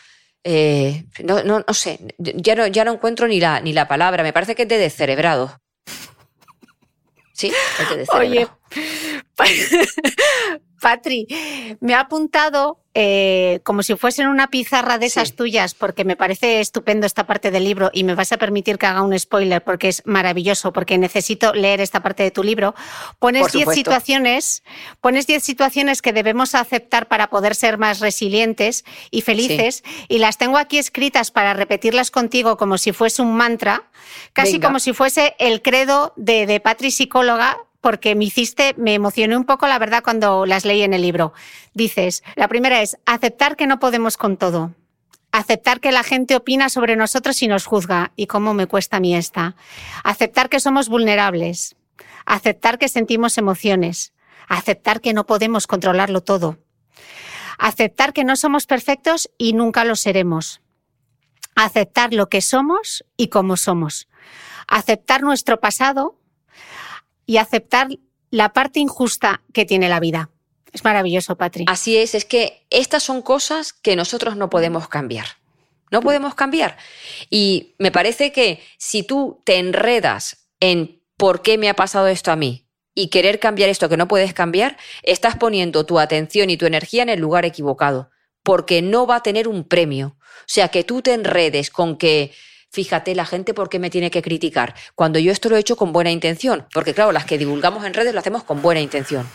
eh, no, no, no, sé, ya no, ya no encuentro ni la, ni la palabra, me parece que es de descerebrado. Sí, es de descerebrado. Oye, Patri, me ha apuntado eh, como si fuesen una pizarra de esas tuyas, porque me parece estupendo esta parte del libro y me vas a permitir que haga un spoiler porque es maravilloso, porque necesito leer esta parte de tu libro. Pones 10 situaciones, pones 10 situaciones que debemos aceptar para poder ser más resilientes y felices y las tengo aquí escritas para repetirlas contigo como si fuese un mantra, casi como si fuese el credo de, de Patri psicóloga porque me hiciste, me emocioné un poco, la verdad, cuando las leí en el libro. Dices, la primera es aceptar que no podemos con todo. Aceptar que la gente opina sobre nosotros y nos juzga. ¿Y cómo me cuesta a mí esta? Aceptar que somos vulnerables. Aceptar que sentimos emociones. Aceptar que no podemos controlarlo todo. Aceptar que no somos perfectos y nunca lo seremos. Aceptar lo que somos y cómo somos. Aceptar nuestro pasado y aceptar la parte injusta que tiene la vida. Es maravilloso, Patri. Así es, es que estas son cosas que nosotros no podemos cambiar. No podemos cambiar. Y me parece que si tú te enredas en por qué me ha pasado esto a mí y querer cambiar esto que no puedes cambiar, estás poniendo tu atención y tu energía en el lugar equivocado, porque no va a tener un premio. O sea, que tú te enredes con que fíjate la gente por qué me tiene que criticar, cuando yo esto lo he hecho con buena intención, porque claro, las que divulgamos en redes lo hacemos con buena intención.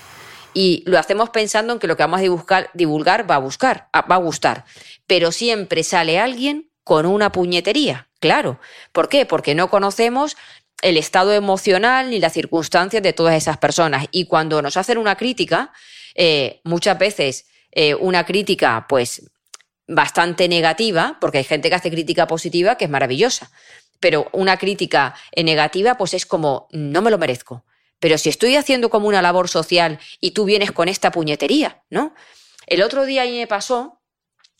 Y lo hacemos pensando en que lo que vamos a divulgar, va a buscar, va a gustar. Pero siempre sale alguien con una puñetería, claro. ¿Por qué? Porque no conocemos el estado emocional ni las circunstancias de todas esas personas. Y cuando nos hacen una crítica, eh, muchas veces eh, una crítica, pues bastante negativa, porque hay gente que hace crítica positiva que es maravillosa, pero una crítica negativa pues es como, no me lo merezco. Pero si estoy haciendo como una labor social y tú vienes con esta puñetería, ¿no? El otro día ahí me pasó,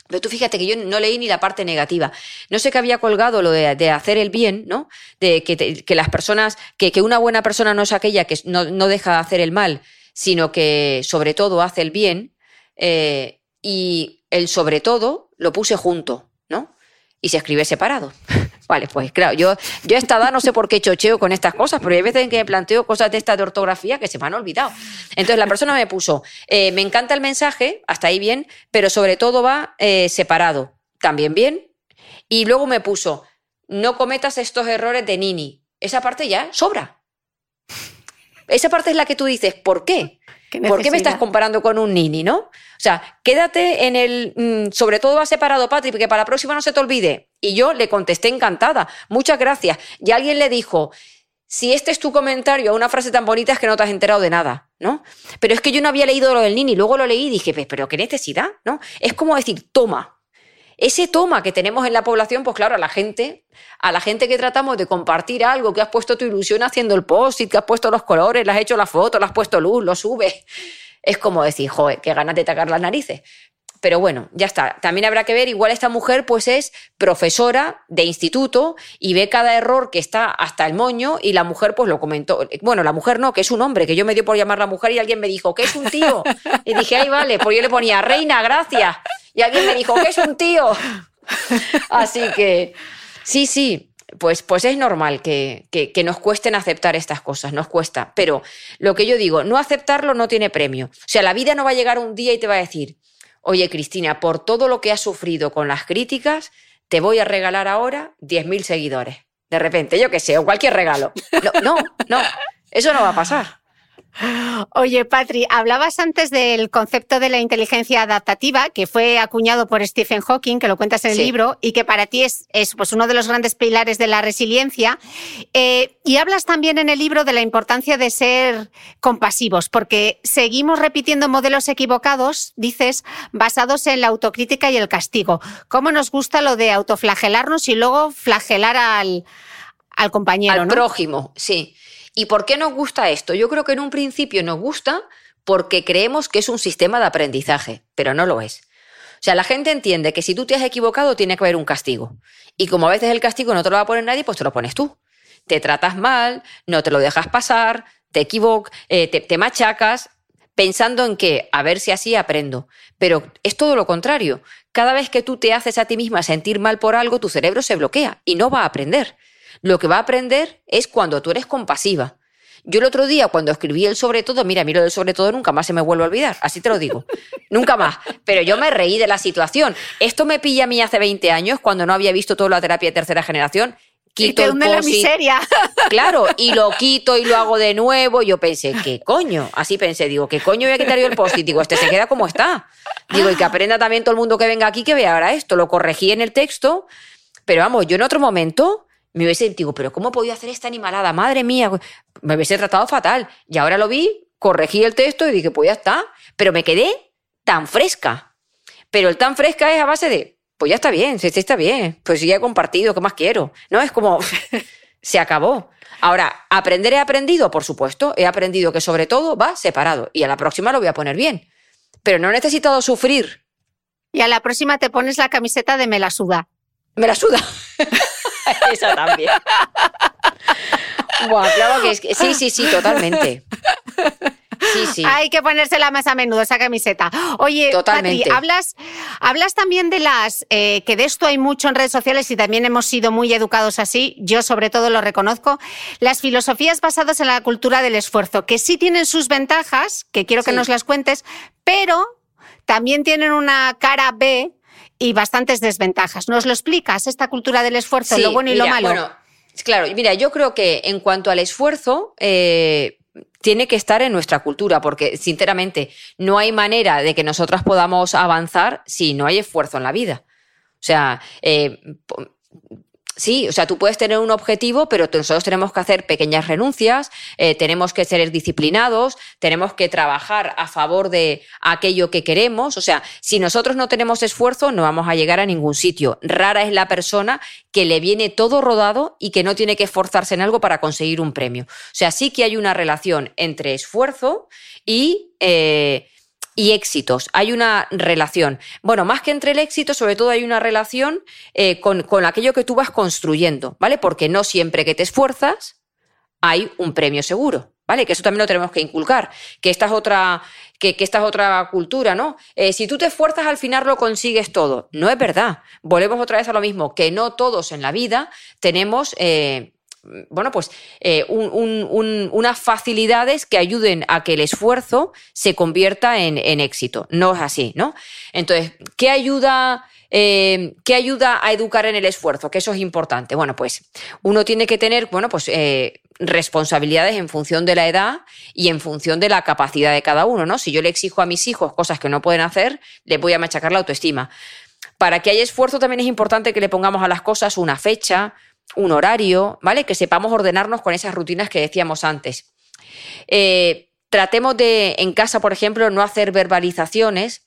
pero tú fíjate que yo no leí ni la parte negativa. No sé qué había colgado lo de, hacer el bien, ¿no? De que, las personas, que, una buena persona no es aquella que no, deja de hacer el mal, sino que sobre todo hace el bien. Eh, y el sobre todo lo puse junto, ¿no? Y se escribe separado. vale, pues claro, yo, yo a esta edad no sé por qué chocheo con estas cosas, pero hay veces en que me planteo cosas de esta de ortografía que se me han olvidado. Entonces la persona me puso, eh, me encanta el mensaje, hasta ahí bien, pero sobre todo va eh, separado. también bien. Y luego me puso, no cometas estos errores de Nini. Esa parte ya sobra. Esa parte es la que tú dices, ¿por qué? ¿Por qué me estás comparando con un Nini, no? O sea, quédate en el. mm, sobre todo va separado, Patri, porque para la próxima no se te olvide. Y yo le contesté encantada. Muchas gracias. Y alguien le dijo. Si este es tu comentario a una frase tan bonita es que no te has enterado de nada, ¿no? Pero es que yo no había leído lo del Nini, luego lo leí y dije, "Pe- pero qué necesidad, ¿no? Es como decir, toma. Ese toma que tenemos en la población, pues claro, a la gente, a la gente que tratamos de compartir algo, que has puesto tu ilusión haciendo el post-it, que has puesto los colores, le has hecho la foto, le has puesto luz, lo subes. Es como decir, joder, qué ganas de tacar las narices. Pero bueno, ya está. También habrá que ver, igual esta mujer pues es profesora de instituto y ve cada error que está hasta el moño y la mujer pues lo comentó. Bueno, la mujer no, que es un hombre, que yo me dio por llamar la mujer y alguien me dijo que es un tío. Y dije, ay, vale, pues yo le ponía, reina, gracias. Y alguien me dijo que es un tío. Así que, sí, sí, pues, pues es normal que, que, nos cuesten aceptar estas cosas, nos cuesta. Pero lo que yo digo, no aceptarlo no tiene premio. O sea, la vida no va a llegar un día y te va a decir, oye Cristina, por todo lo que has sufrido con las críticas, te voy a regalar ahora 10.000 seguidores. De repente, yo qué sé, o cualquier regalo. No, no, no, eso no va a pasar. Oye, Patri, hablabas antes del concepto de la inteligencia adaptativa, que fue acuñado por Stephen Hawking, que lo cuentas en el Sí. libro, y que para ti es, es, pues, uno de los grandes pilares de la resiliencia. Eh, y hablas también en el libro de la importancia de ser compasivos, porque seguimos repitiendo modelos equivocados, dices, basados en la autocrítica y el castigo. ¿Cómo nos gusta lo de autoflagelarnos y luego flagelar al, al compañero? al ¿no? prójimo, sí. ¿Y por qué nos gusta esto? Yo creo que en un principio nos gusta porque creemos que es un sistema de aprendizaje, pero no lo es. O sea, la gente entiende que si tú te has equivocado tiene que haber un castigo. Y como a veces el castigo no te lo va a poner nadie, pues te lo pones tú. Te tratas mal, no te lo dejas pasar, te equivocas, te, te machacas, pensando en que a ver si así aprendo. Pero es todo lo contrario. Cada vez que tú te haces a ti misma sentir mal por algo, tu cerebro se bloquea y no va a aprender. Lo que va a aprender es cuando tú eres compasiva. Yo el otro día, cuando escribí el sobre todo, mira, miro el sobre todo, nunca más se me vuelve a olvidar, así te lo digo. nunca más. Pero yo me reí de la situación. Esto me pilla a mí hace 20 años, cuando no había visto toda la terapia de tercera generación. Y Quito te el la miseria. Claro, y lo quito y lo hago de nuevo. Yo pensé, ¿qué coño? Así pensé, digo, ¿qué coño voy a quitar yo el post-it? Digo, este se queda como está. Digo, y que aprenda también todo el mundo que venga aquí que vea ahora esto. Lo corregí en el texto, pero vamos, yo en otro momento me hubiese digo, pero ¿cómo he podido hacer esta animalada? Madre mía, me hubiese tratado fatal. Y ahora lo vi, corregí el texto y dije, pues ya está. Pero me quedé tan fresca. Pero el tan fresca es a base de, pues ya está bien, sí está bien, pues sí, ya he compartido, ¿qué más quiero? No, es como, se acabó. Ahora, ¿aprender he aprendido? Por supuesto, he aprendido que sobre todo va separado y a la próxima lo voy a poner bien. Pero no he necesitado sufrir. Y a la próxima te pones la camiseta de me la suda. Me la suda. Esa también. Buah, claro que es que- sí, sí, sí, totalmente. Sí, sí. Hay que ponérsela más a menudo esa camiseta. Oye, Totalmente. Patri, hablas, hablas también de las, eh, que de esto hay mucho en redes sociales y también hemos sido muy educados así, yo sobre todo lo reconozco, las filosofías basadas en la cultura del esfuerzo, que sí tienen sus ventajas, que quiero que Sí. nos las cuentes, pero también tienen una cara B y bastantes desventajas. ¿Nos lo explicas, esta cultura del esfuerzo, Sí, lo bueno y lo malo? Bueno, claro, mira, yo creo que en cuanto al esfuerzo, eh, tiene que estar en nuestra cultura, porque sinceramente no hay manera de que nosotras podamos avanzar si no hay esfuerzo en la vida. O sea, eh, Sí, o sea, tú puedes tener un objetivo, pero nosotros tenemos que hacer pequeñas renuncias, eh, tenemos que ser disciplinados, tenemos que trabajar a favor de aquello que queremos. O sea, si nosotros no tenemos esfuerzo, no vamos a llegar a ningún sitio. Rara es la persona que le viene todo rodado y que no tiene que esforzarse en algo para conseguir un premio. O sea, sí que hay una relación entre esfuerzo y... eh, y éxitos. Hay una relación. Bueno, más que entre el éxito, sobre todo hay una relación eh, con, con aquello que tú vas construyendo, ¿vale? Porque no siempre que te esfuerzas hay un premio seguro, ¿vale? Que eso también lo tenemos que inculcar, que esta es otra, que, esta es otra cultura, ¿no? Eh, si tú te esfuerzas, al final lo consigues todo. No es verdad. Volvemos otra vez a lo mismo, que no todos en la vida tenemos... eh, bueno, pues eh, unas facilidades que ayuden a que el esfuerzo se convierta en, éxito. No es así, ¿no? Entonces, ¿qué ayuda, eh, ¿qué ayuda a educar en el esfuerzo? Que eso es importante. Bueno, pues uno tiene que tener, bueno, pues eh, responsabilidades en función de la edad y en función de la capacidad de cada uno, ¿no? Si yo le exijo a mis hijos cosas que no pueden hacer, les voy a machacar la autoestima. Para que haya esfuerzo también es importante que le pongamos a las cosas una fecha, un horario, ¿vale? Que sepamos ordenarnos con esas rutinas que decíamos antes. Eh, tratemos de, en casa, por ejemplo, no hacer verbalizaciones.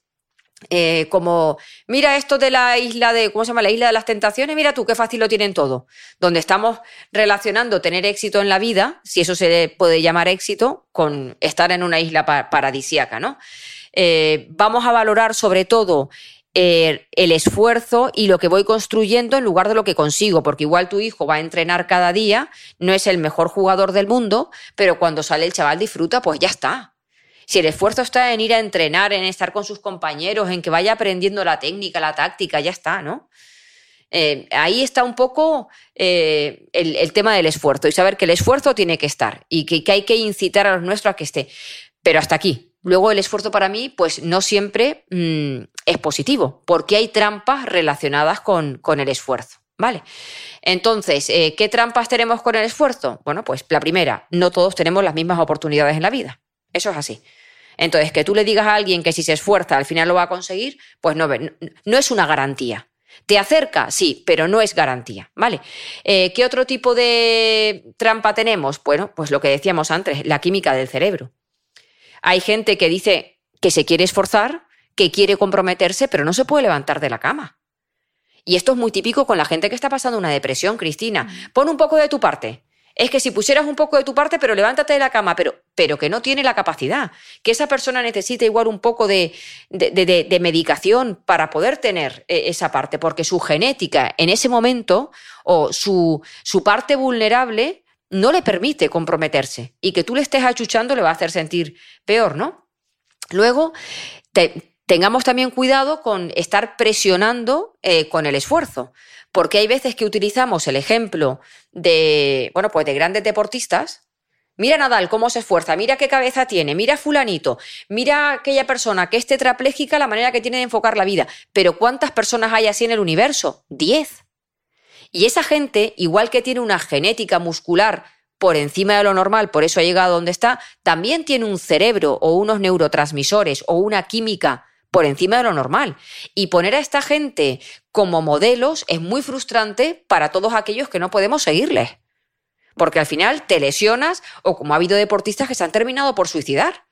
Eh, como, mira esto de la isla de, ¿cómo se llama? La isla de las tentaciones, mira tú, qué fácil lo tienen todo. Donde estamos relacionando tener éxito en la vida, si eso se puede llamar éxito, con estar en una isla paradisíaca, ¿no? Eh, vamos a valorar sobre todo eh, el esfuerzo y lo que voy construyendo en lugar de lo que consigo, porque igual tu hijo va a entrenar cada día, no es el mejor jugador del mundo, pero cuando sale el chaval disfruta, pues ya está. Si el esfuerzo está en ir a entrenar, en estar con sus compañeros, en que vaya aprendiendo la técnica, la táctica, ya está, ¿no? Eh, ahí está un poco eh, el, tema del esfuerzo y saber que el esfuerzo tiene que estar y que, que hay que incitar a los nuestros a que esté. Pero hasta aquí, Luego el esfuerzo para mí, pues no siempre mm, es positivo, porque hay trampas relacionadas con, el esfuerzo. ¿Vale? Entonces, eh, ¿qué trampas tenemos con el esfuerzo? Bueno, pues la primera, no todos tenemos las mismas oportunidades en la vida. Eso es así. Entonces, que tú le digas a alguien que si se esfuerza al final lo va a conseguir, pues no, no, es una garantía. ¿Te acerca? Sí, pero no es garantía, ¿vale? Eh, ¿Qué otro tipo de trampa tenemos? Bueno, pues lo que decíamos antes, la química del cerebro. Hay gente que dice que se quiere esforzar, que quiere comprometerse, pero no se puede levantar de la cama. Y esto es muy típico con la gente que está pasando una depresión, Cristina. Pon un poco de tu parte. Es que si pusieras un poco de tu parte, pero levántate de la cama, pero, pero que no tiene la capacidad, que esa persona necesita igual un poco de, de, medicación para poder tener eh, esa parte, porque su genética en ese momento o su, su parte vulnerable no le permite comprometerse y que tú le estés achuchando le va a hacer sentir peor, ¿no? Luego, tengamos también cuidado con estar presionando eh, con el esfuerzo, porque hay veces que utilizamos el ejemplo de, bueno, pues de grandes deportistas. Mira Nadal cómo se esfuerza, mira qué cabeza tiene, mira fulanito, mira aquella persona que es tetrapléjica, la manera que tiene de enfocar la vida. Pero ¿cuántas personas hay así en el universo? Diez. Y esa gente, igual que tiene una genética muscular por encima de lo normal, por eso ha llegado donde está, también tiene un cerebro o unos neurotransmisores o una química por encima de lo normal. Y poner a esta gente como modelos es muy frustrante para todos aquellos que no podemos seguirles. Porque al final te lesionas o como ha habido deportistas que se han terminado por suicidar.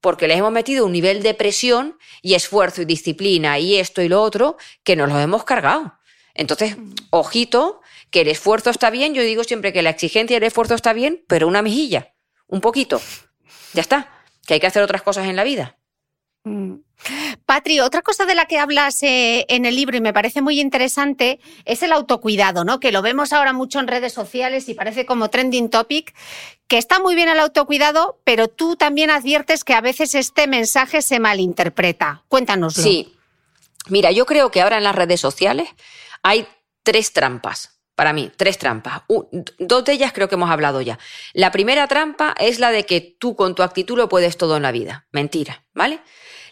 Porque les hemos metido un nivel de presión y esfuerzo y disciplina y esto y lo otro que nos los hemos cargado. Entonces, ojito, que el esfuerzo está bien. Yo digo siempre que la exigencia y el esfuerzo está bien, pero una mejilla, un poquito. Ya está, que hay que hacer otras cosas en la vida. Mm. Patri, otra cosa de la que hablas eh, en el libro y me parece muy interesante es el autocuidado, ¿no? Que lo vemos ahora mucho en redes sociales y parece como trending topic, que está muy bien el autocuidado, pero tú también adviertes que a veces este mensaje se malinterpreta. Cuéntanoslo. Sí. Mira, yo creo que ahora en las redes sociales hay tres trampas. Para mí, tres trampas. dos de ellas creo que hemos hablado ya. La primera trampa es la de que tú con tu actitud lo puedes todo en la vida. Mentira, ¿vale?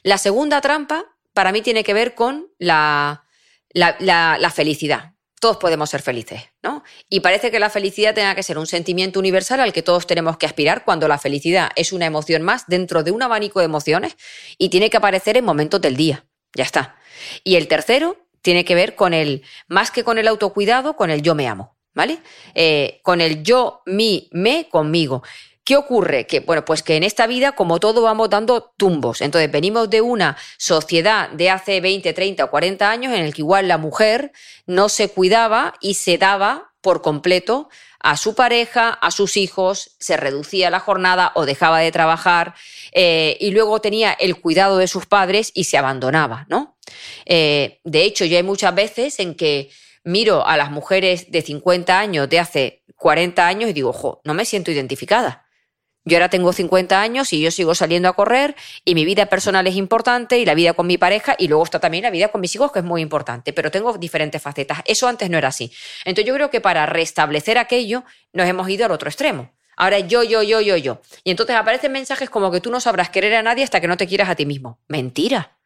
La segunda trampa para mí tiene que ver con la, la, felicidad. Todos podemos ser felices, ¿no? Y parece que la felicidad tenga que ser un sentimiento universal al que todos tenemos que aspirar cuando la felicidad es una emoción más dentro de un abanico de emociones y tiene que aparecer en momentos del día. Ya está. Y el tercero tiene que ver con el, más que con el autocuidado, con el yo me amo, ¿vale? Eh, con el yo, mi, me, conmigo. ¿Qué ocurre? Que, bueno, pues que en esta vida, como todo, vamos dando tumbos. Entonces, venimos de una sociedad de hace 20, 30 o 40 años en el que igual la mujer no se cuidaba y se daba por completo a su pareja, a sus hijos, se reducía la jornada o dejaba de trabajar eh, y luego tenía el cuidado de sus padres y se abandonaba, ¿no? Eh, de hecho, yo hay muchas veces en que miro a las mujeres de 50 años, de hace 40 años y digo, ojo, no me siento identificada. Yo ahora tengo 50 años y yo sigo saliendo a correr y mi vida personal es importante y la vida con mi pareja y luego está también la vida con mis hijos que es muy importante, pero tengo diferentes facetas. Eso antes no era así. Entonces yo creo que para restablecer aquello nos hemos ido al otro extremo. Ahora yo, yo, yo, yo, yo. Y entonces aparecen mensajes como que tú no sabrás querer a nadie hasta que no te quieras a ti mismo. Mentira.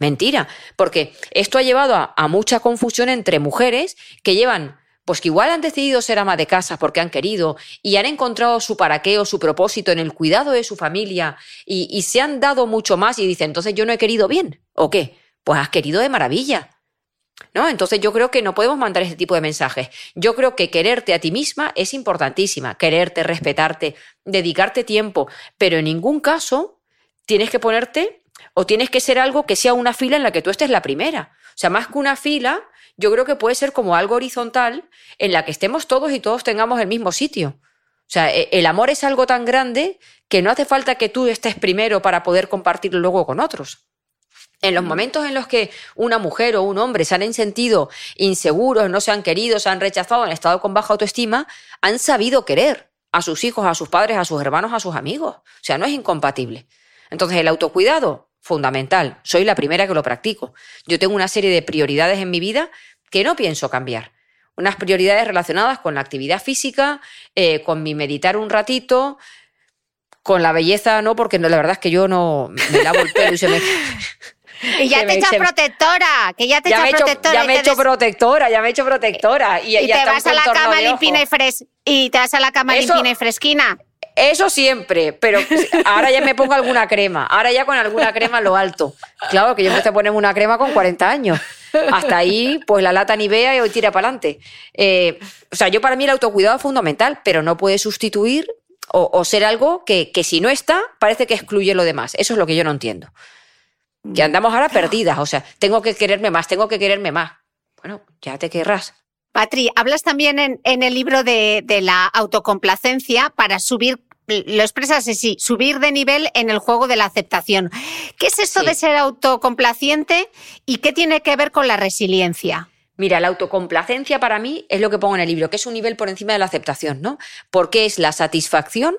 Mentira. Porque esto ha llevado a, mucha confusión entre mujeres que llevan pues que igual han decidido ser ama de casa porque han querido y han encontrado su para qué o su propósito en el cuidado de su familia y, se han dado mucho más y dicen, entonces yo no he querido bien. ¿O qué? Pues has querido de maravilla. ¿No? Entonces yo creo que no podemos mandar ese tipo de mensajes. Yo creo que quererte a ti misma es importantísima, quererte, respetarte, dedicarte tiempo, pero en ningún caso tienes que ponerte o tienes que ser algo que sea una fila en la que tú estés la primera. O sea, más que una fila, yo creo que puede ser como algo horizontal en la que estemos todos y todos tengamos el mismo sitio. O sea, e, el amor es algo tan grande que no hace falta que tú estés primero para poder compartirlo luego con otros. En los momentos en los que una mujer o un hombre se han sentido inseguros, no se han querido, se han rechazado, han estado con baja autoestima, han sabido querer a sus hijos, a sus padres, a sus hermanos, a sus amigos. O sea, no es incompatible. Entonces, el autocuidado, fundamental. Soy la primera que lo practico. Yo tengo una serie de prioridades en mi vida que no pienso cambiar. Unas prioridades relacionadas con la actividad física, eh, con mi meditar un ratito, con la belleza, no, porque no, la verdad es que yo no me lavo el pelo y se me. Y ya te hecho protectora, que ya te he hecho protectora. Ya me he hecho protectora, ya me he hecho protectora. Y, y te vas a la cama limpina y fres y te vas a la cama limpina y fresquina. Eso siempre, pero ahora ya me pongo alguna crema. Ahora ya con alguna crema lo alto. Claro que yo empecé a ponerme una crema con 40 años. Hasta ahí, pues la lata ni vea y hoy tira para adelante. Eh, o sea, yo para mí el autocuidado es fundamental, pero no puede sustituir o, ser algo que, que, si no está, parece que excluye lo demás. Eso es lo que yo no entiendo. Que andamos ahora perdidas. O sea, tengo que quererme más, tengo que quererme más. Bueno, ya te querrás. Patri, hablas también en, el libro de, la autocomplacencia para subir, lo expresas así, subir de nivel en el juego de la aceptación. ¿Qué es esto sí. de ser autocomplaciente y qué tiene que ver con la resiliencia? Mira, la autocomplacencia para mí es lo que pongo en el libro, que es un nivel por encima de la aceptación, ¿no? Porque es la satisfacción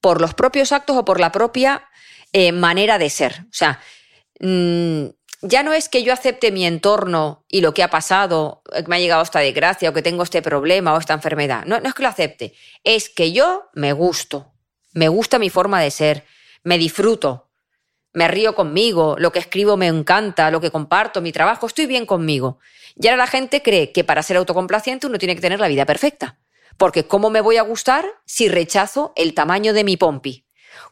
por los propios actos o por la propia eh, manera de ser. O sea, mmm, ya no es que yo acepte mi entorno y lo que ha pasado, que me ha llegado esta desgracia o que tengo este problema o esta enfermedad. No, no es que lo acepte, es que yo me gusto, me gusta mi forma de ser, me disfruto, me río conmigo, lo que escribo me encanta, lo que comparto, mi trabajo, estoy bien conmigo. Y ahora la gente cree que para ser autocomplaciente uno tiene que tener la vida perfecta. Porque ¿cómo me voy a gustar si rechazo el tamaño de mi pompi?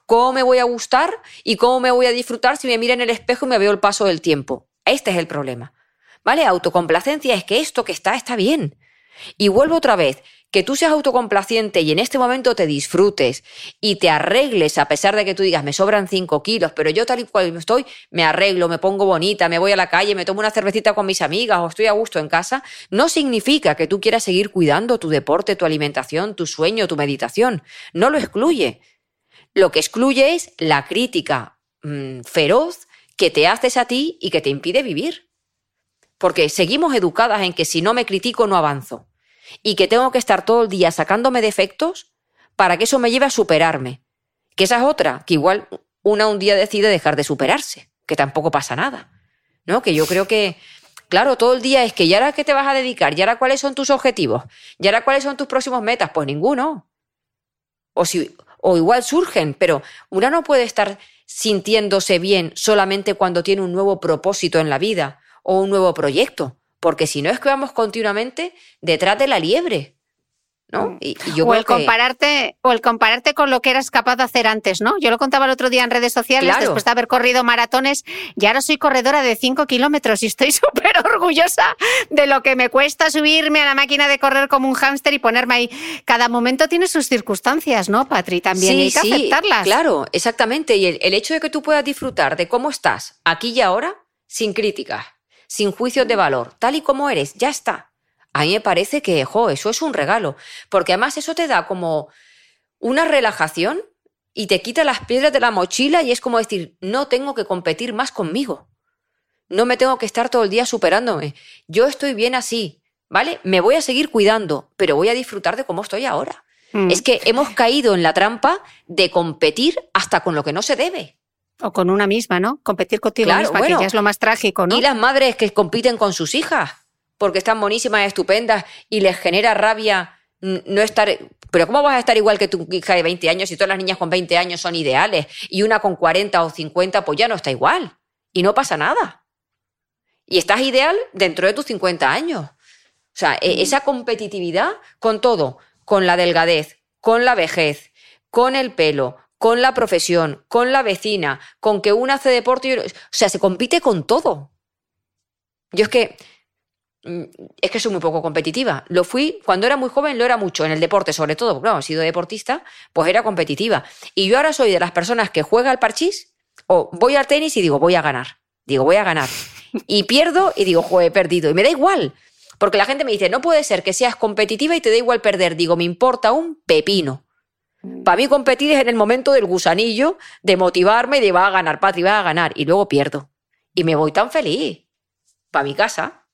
¿Cómo me voy a gustar y cómo me voy a disfrutar si me miro en el espejo y me veo el paso del tiempo? Este es el problema. ¿Vale? Autocomplacencia es que esto que está está bien. Y vuelvo otra vez, que tú seas autocomplaciente y en este momento te disfrutes y te arregles a pesar de que tú digas me sobran 5 kilos, pero yo tal y cual estoy, me arreglo, me pongo bonita, me voy a la calle, me tomo una cervecita con mis amigas o estoy a gusto en casa, no significa que tú quieras seguir cuidando tu deporte, tu alimentación, tu sueño, tu meditación. No lo excluye. Lo que excluye es la crítica mmm, feroz que te haces a ti y que te impide vivir. Porque seguimos educadas en que si no me critico no avanzo. Y que tengo que estar todo el día sacándome defectos para que eso me lleve a superarme. Que esa es otra, que igual una un día decide dejar de superarse, que tampoco pasa nada. ¿No? Que yo creo que, claro, todo el día es que, ¿y ahora qué te vas a dedicar? ¿Y ahora cuáles son tus objetivos? ¿Y ahora cuáles son tus próximos metas? Pues ninguno. O si, o igual surgen, pero una no puede estar sintiéndose bien solamente cuando tiene un nuevo propósito en la vida o un nuevo proyecto, porque si no es que vamos continuamente detrás de la liebre. ¿no? Y, y yo o, el compararte, o el compararte con lo que eras capaz de hacer antes, ¿no? Yo lo contaba el otro día en redes sociales, claro. después de haber corrido maratones, y ahora soy corredora de 5 kilómetros y estoy súper orgullosa de lo que me cuesta subirme a la máquina de correr como un hámster y ponerme ahí. Cada momento tiene sus circunstancias, ¿no, Patri? También sí, hay que sí, aceptarlas. Claro, exactamente. Y el, el hecho de que tú puedas disfrutar de cómo estás aquí y ahora, sin críticas, sin juicios de valor, tal y como eres, ya está a mí me parece que, jo, eso es un regalo, porque además eso te da como una relajación y te quita las piedras de la mochila y es como decir, no tengo que competir más conmigo. No me tengo que estar todo el día superándome. Yo estoy bien así, ¿vale? Me voy a seguir cuidando, pero voy a disfrutar de cómo estoy ahora. Mm. Es que hemos caído en la trampa de competir hasta con lo que no se debe. O con una misma, ¿no? Competir contigo Claro, misma, bueno. que ya es lo más trágico, ¿no? Y las madres que compiten con sus hijas, porque están buenísimas, estupendas, y les genera rabia mm, no estar... Pero ¿cómo vas a estar igual que tu hija de 20 años si todas las niñas con 20 años son ideales y una con 40 o 50 pues ya no está igual? Y no pasa nada. Y estás ideal dentro de tus 50 años. O sea, e- esa competitividad con todo, con la delgadez, con la vejez, con el pelo, con la profesión, con la vecina, con que una hace deporte. y- O sea, se compite con todo. Yo es que. mm, Es que soy muy poco competitiva. Lo fui cuando era muy joven, lo era mucho en el deporte, sobre todo, porque claro, he sido deportista, pues era competitiva. Y yo ahora soy de las personas que juega al parchís o voy al tenis y digo, voy a ganar. Digo, voy a ganar. Y pierdo y digo, joder, he perdido. Y me da igual. Porque la gente me dice, no puede ser que seas competitiva y te da igual perder. Digo, me importa un pepino. Para mí competir es en el momento del gusanillo, de motivarme y de va a ganar, Patri, va a ganar. Y luego pierdo. Y me voy tan feliz. Para mi casa.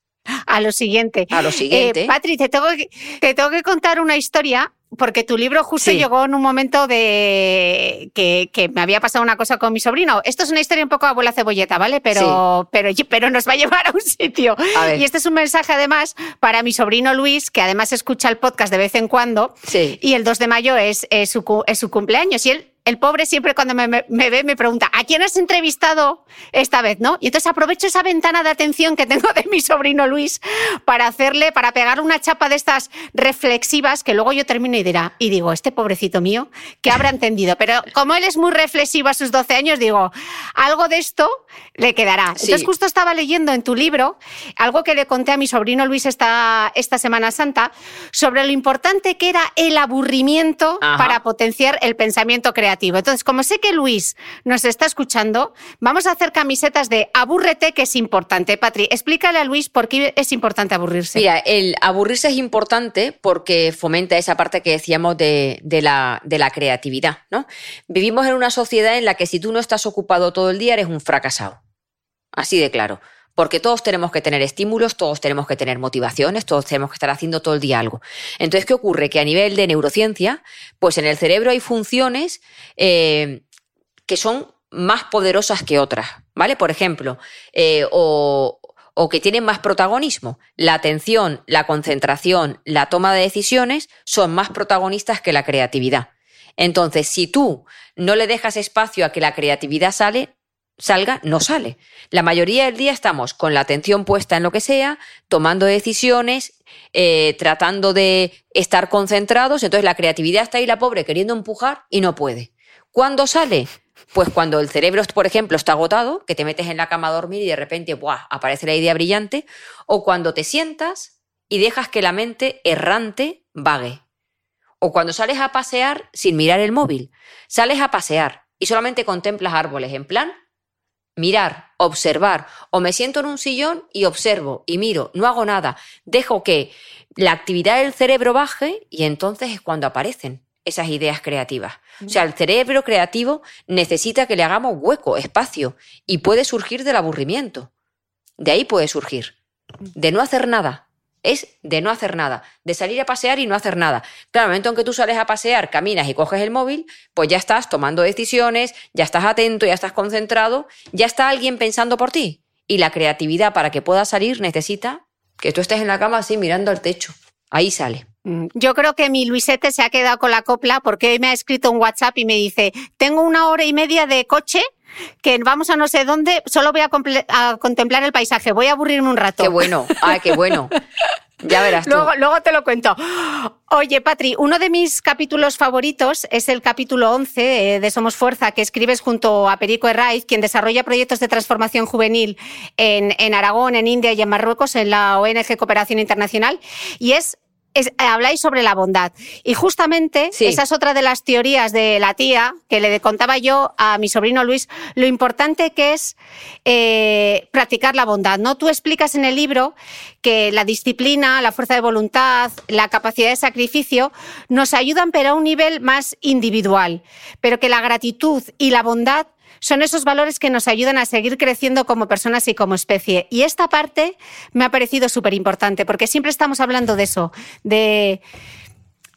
A lo siguiente. A lo siguiente. Eh, Patri, te tengo, que, te tengo que contar una historia. Porque tu libro justo Sí. llegó en un momento de que, que me había pasado una cosa con mi sobrino. Esto es una historia un poco abuela cebolleta, ¿vale? Pero, pero, pero nos va a llevar a un sitio. A. Y este es un mensaje además para mi sobrino Luis, que además escucha el podcast de vez en cuando. Sí. Y el 2 de mayo es, es su, es su cumpleaños. Y él, el pobre, siempre cuando me, me- me ve me pregunta, ¿a quién has entrevistado esta vez? ¿no? Y entonces aprovecho esa ventana de atención que tengo de mi sobrino Luis para hacerle, para pegar una chapa de estas reflexivas que luego yo termino y dirá, y digo, este pobrecito mío, que habrá entendido. Pero como él es muy reflexivo a sus 12 años, digo, algo de esto le quedará. Sí. Entonces justo estaba leyendo en tu libro algo que le conté a mi sobrino Luis esta, esta Semana Santa sobre lo importante que era el aburrimiento Ajá. para potenciar el pensamiento creativo. Entonces, como sé que Luis nos está escuchando, vamos a hacer camisetas de abúrrete, que es importante. Patri, explícale a Luis por qué es importante aburrirse. Mira, el aburrirse es importante porque fomenta esa parte que decíamos de, de la, de la creatividad, ¿no? Vivimos en una sociedad en la que si tú no estás ocupado todo el día eres un fracasado. Así de claro. Porque todos tenemos que tener estímulos, todos tenemos que tener motivaciones, todos tenemos que estar haciendo todo el día algo. Entonces, ¿qué ocurre? Que a nivel de neurociencia, pues en el cerebro hay funciones eh, que son más poderosas que otras, ¿vale? Por ejemplo, eh, o, o que tienen más protagonismo. La atención, la concentración, la toma de decisiones son más protagonistas que la creatividad. Entonces, si tú no le dejas espacio a que la creatividad sale, salga, no sale. La mayoría del día estamos con la atención puesta en lo que sea, tomando decisiones, eh, tratando de estar concentrados, entonces la creatividad está ahí la pobre queriendo empujar y no puede. ¿Cuándo sale? Pues cuando el cerebro, por ejemplo, está agotado, que te metes en la cama a dormir y de repente aparece la idea brillante, o cuando te sientas y dejas que la mente errante vague. O cuando sales a pasear sin mirar el móvil. Sales a pasear y solamente contemplas árboles en plan mirar, observar, o me siento en un sillón y observo y miro, no hago nada, dejo que la actividad del cerebro baje y entonces es cuando aparecen esas ideas creativas. O sea, el cerebro creativo necesita que le hagamos hueco, espacio, y puede surgir del aburrimiento. De ahí puede surgir. De no hacer nada. Es de no hacer nada, de salir a pasear y no hacer nada. Claro, el momento en que tú sales a pasear, caminas y coges el móvil, pues ya estás tomando decisiones, ya estás atento, ya estás concentrado, ya está alguien pensando por ti. Y la creatividad para que pueda salir necesita que tú estés en la cama así mirando al techo. Ahí sale. Mm, Yo creo que mi Luisete se ha quedado con la copla porque hoy me ha escrito un WhatsApp y me dice, tengo una hora y media de coche que vamos a no sé dónde, solo voy a, contemplar el paisaje, voy a aburrirme un rato. Qué bueno. Ay, qué bueno. Ya verás tú. Luego, luego te lo cuento. Oye, Patri, uno de mis capítulos favoritos es el capítulo 11 eh, de Somos Fuerza, que escribes junto a Perico Herraiz, quien desarrolla proyectos de transformación juvenil en, en Aragón, en India y en Marruecos, en la ONG Cooperación Internacional. Y es es- habláis sobre la bondad. Y justamente Sí. esa es otra de las teorías de la tía que le contaba yo a mi sobrino Luis, lo importante que es eh, practicar la bondad. ¿no? Tú explicas en el libro que la disciplina, la fuerza de voluntad, la capacidad de sacrificio nos ayudan, pero a un nivel más individual. Pero que la gratitud y la bondad son esos valores que nos ayudan a seguir creciendo como personas y como especie. Y esta parte me ha parecido súper importante, porque siempre estamos hablando de eso, de,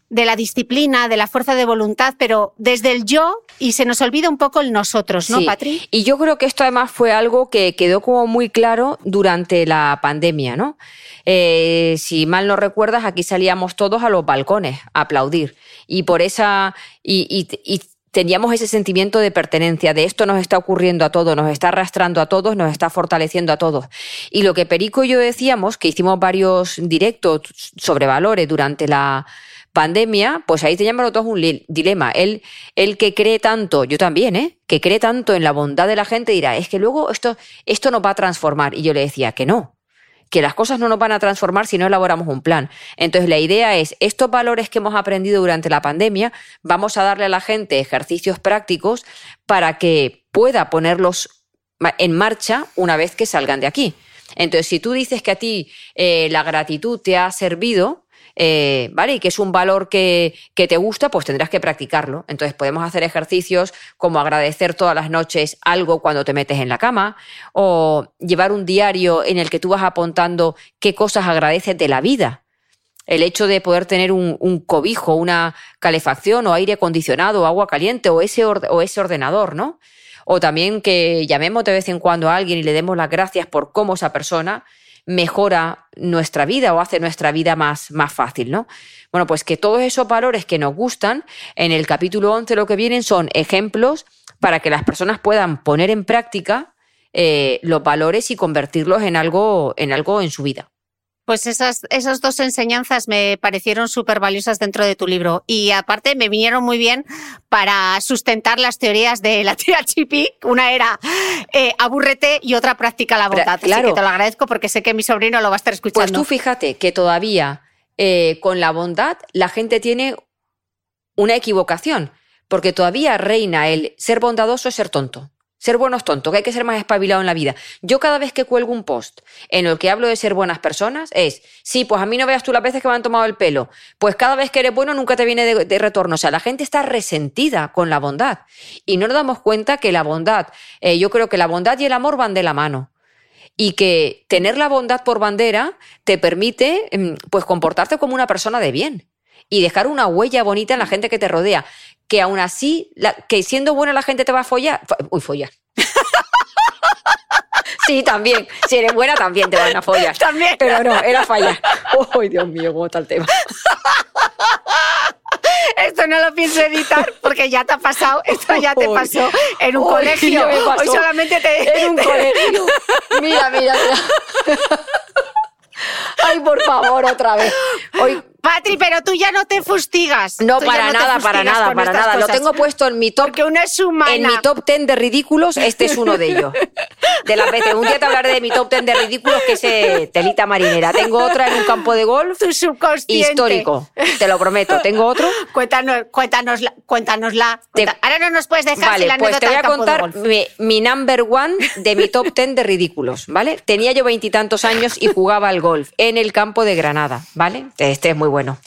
de la disciplina, de la fuerza de voluntad, pero desde el yo y se nos olvida un poco el nosotros, ¿no, Sí. Patri? Y yo creo que esto además fue algo que quedó como muy claro durante la pandemia, ¿no? Eh, si mal no recuerdas, aquí salíamos todos a los balcones a aplaudir. Y por esa. Y, y- y teníamos ese sentimiento de pertenencia, de esto nos está ocurriendo a todos, nos está arrastrando a todos, nos está fortaleciendo a todos. Y lo que Perico y yo decíamos, que hicimos varios directos sobre valores durante la pandemia, pues ahí teníamos los dos un dilema. Él, el que cree tanto, yo también, ¿eh? que cree tanto en la bondad de la gente, dirá, es que luego esto, esto nos va a transformar. Y yo le decía que no, que las cosas no nos van a transformar si no elaboramos un plan. Entonces la idea es, estos valores que hemos aprendido durante la pandemia, vamos a darle a la gente ejercicios prácticos para que pueda ponerlos en marcha una vez que salgan de aquí. Entonces, si tú dices que a ti eh, la gratitud te ha servido, eh, ¿vale? Y que es un valor que, que te gusta, pues tendrás que practicarlo. Entonces podemos hacer ejercicios como agradecer todas las noches algo cuando te metes en la cama, o llevar un diario en el que tú vas apuntando qué cosas agradeces de la vida. El hecho de poder tener un, cobijo, una calefacción o aire acondicionado agua caliente o ese, o ese ordenador, ¿no? O también que llamemos de vez en cuando a alguien y le demos las gracias por cómo esa persona mejora nuestra vida o hace nuestra vida más, más fácil, ¿no? Bueno, pues que todos esos valores que nos gustan, en el capítulo 11 lo que vienen son ejemplos para que las personas puedan poner en práctica eh, los valores y convertirlos en algo, en algo en su vida. Pues esas, esas dos enseñanzas me parecieron súper valiosas dentro de tu libro y aparte me vinieron muy bien para sustentar las teorías de la tía Chipi. Una era eh, abúrrete y otra practica la bondad. Así claro. que te lo agradezco porque sé que mi sobrino lo va a estar Pues escuchando. tú fíjate que todavía eh, con la bondad la gente tiene una equivocación, porque todavía reina el ser bondadoso es ser tonto. Ser bueno es tonto, que hay que ser más espabilado en la vida. Yo cada vez que cuelgo un post en el que hablo de ser buenas personas es, sí, pues a mí no veas tú las veces que me han tomado el pelo, pues cada vez que eres bueno nunca te viene de, de retorno. O sea, la gente está resentida con la bondad y no nos damos cuenta que la bondad, eh, yo creo que la bondad y el amor van de la mano y que tener la bondad por bandera te permite mm, pues comportarte como una persona de bien y dejar una huella bonita en la gente que te rodea que aún así la- que siendo buena la gente te va a follar. Fo- uy follar. Sí también. Si eres buena también te van a follar. También. pero no era fallar. Uy Dios mío cómo está el tema. Esto no lo pienso editar porque ya te ha pasado, esto ya te pasó en un colegio. Hoy solamente te... en un colegio. Mira mira mira. Ay por favor otra vez. Hoy Patri, pero tú ya no te fustigas. No, Tú para te nada, para nada, para nada. Lo tengo puesto en mi top. Porque una es humana. En mi top 10 de ridículos, este es uno de ellos. De las veces. Un día te hablaré de mi top 10 de ridículos, que es eh, telita marinera. Tengo otra en un campo de golf Tu subconsciente. histórico. Te lo prometo. ¿Tengo otro? Cuéntanos, cuéntanosla, cuéntanosla. Te- Ahora no nos puedes dejar Vale, sin la pues te voy a contar mi, mi number one de mi top 10 de ridículos, ¿vale? Tenía yo veintitantos años y jugaba al golf en el campo de Granada, ¿vale? Este es muy bueno.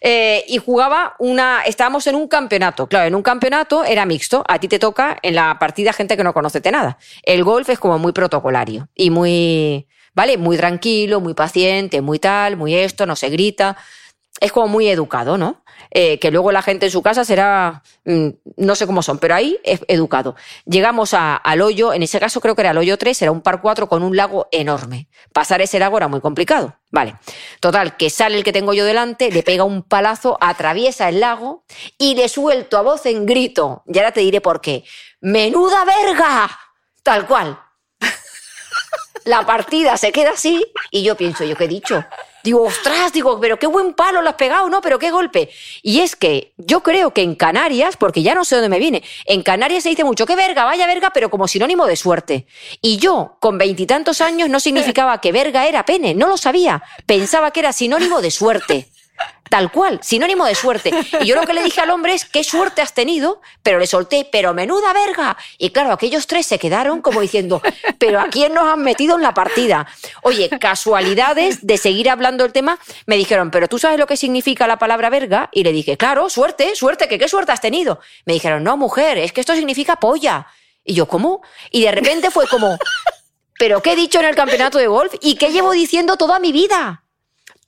Eh, y jugaba una. Estábamos en un campeonato. Claro, en un campeonato era mixto. A ti te toca en la partida gente que no conoce de nada. El golf es como muy protocolario y muy. ¿Vale? Muy tranquilo, muy paciente, muy tal, muy esto, no se grita. Es como muy educado, ¿no? Eh, que luego la gente en su casa será, mm, no sé cómo son, pero ahí es educado. Llegamos a- al hoyo, en ese caso creo que era el hoyo 3, era un par 4 con un lago enorme. Pasar ese lago era muy complicado. Vale. Total, que sale el que tengo yo delante, le pega un palazo, atraviesa el lago y le suelto a voz en grito. Y ahora te diré por qué. ¡Menuda verga! Tal cual. La partida se queda así y yo pienso, ¿yo qué he dicho? Digo, ostras, digo, pero qué buen palo lo has pegado, ¿no? Pero qué golpe. Y es que yo creo que en Canarias, porque ya no sé dónde me viene, en Canarias se dice mucho, qué verga, vaya verga, pero como sinónimo de suerte. Y yo, con veintitantos años, no significaba que verga era pene, no lo sabía. Pensaba que era sinónimo de suerte. Tal cual, sinónimo de suerte. Y yo lo que le dije al hombre es, qué suerte has tenido, pero le solté, pero menuda verga. Y claro, aquellos tres se quedaron como diciendo, pero ¿a quién nos han metido en la partida? Oye, casualidades de seguir hablando del tema, me dijeron, pero ¿tú sabes lo que significa la palabra verga? Y le dije, claro, suerte, suerte, que qué suerte has tenido. Me dijeron, no, mujer, es que esto significa polla. Y yo, ¿cómo? Y de repente fue como, ¿pero qué he dicho en el campeonato de golf? ¿Y qué llevo diciendo toda mi vida?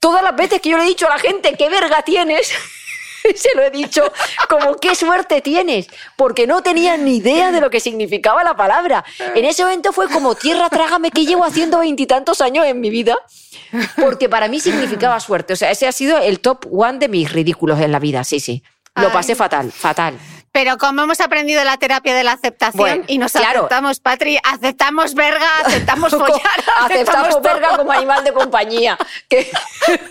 Todas las veces que yo le he dicho a la gente, ¿qué verga tienes? se lo he dicho como qué suerte tienes, porque no tenía ni idea de lo que significaba la palabra. En ese momento fue como tierra trágame que llevo haciendo veintitantos años en mi vida, porque para mí significaba suerte. O sea, ese ha sido el top one de mis ridículos en la vida, sí, sí. Lo pasé fatal, fatal. Pero como hemos aprendido la terapia de la aceptación Bueno, y nos claro. aceptamos, Patri, aceptamos verga, aceptamos follar, Aceptamos verga como animal de compañía. Que-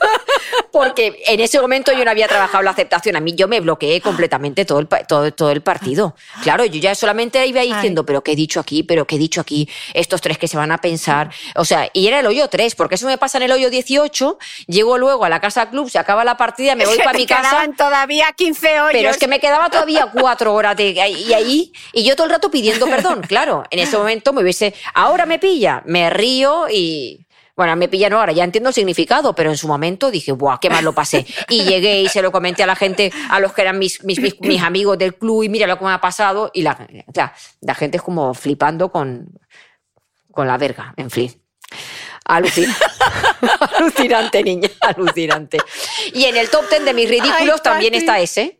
Porque en ese momento yo no había trabajado la aceptación. A mí yo me bloqueé completamente todo el, todo, todo el partido. Claro, yo ya solamente iba diciendo, pero ¿qué he dicho aquí? ¿Pero qué he dicho aquí? Estos tres que se van a pensar. O sea, y era el hoyo 3, porque eso me pasa en el hoyo 18. Llego luego a la casa club, se acaba la partida, me voy para mi casa. quedaban todavía 15 hoyos. Pero es que me quedaba todavía cuatro horas de y ahí, y yo todo el rato pidiendo perdón, claro. En ese momento me hubiese, ahora me pilla, me río y. Bueno, me pilla no ahora, ya entiendo el significado, pero en su momento dije, ¡buah, qué mal lo pasé! Y llegué y se lo comenté a la gente, a los que eran mis, mis, mis, mis amigos del club, y mira lo que me ha pasado. Y la, sea, la gente es como flipando con, con la verga, en fin. Alucin- alucinante, niña, alucinante. Y en el top ten de mis ridículos Ay, también está ese.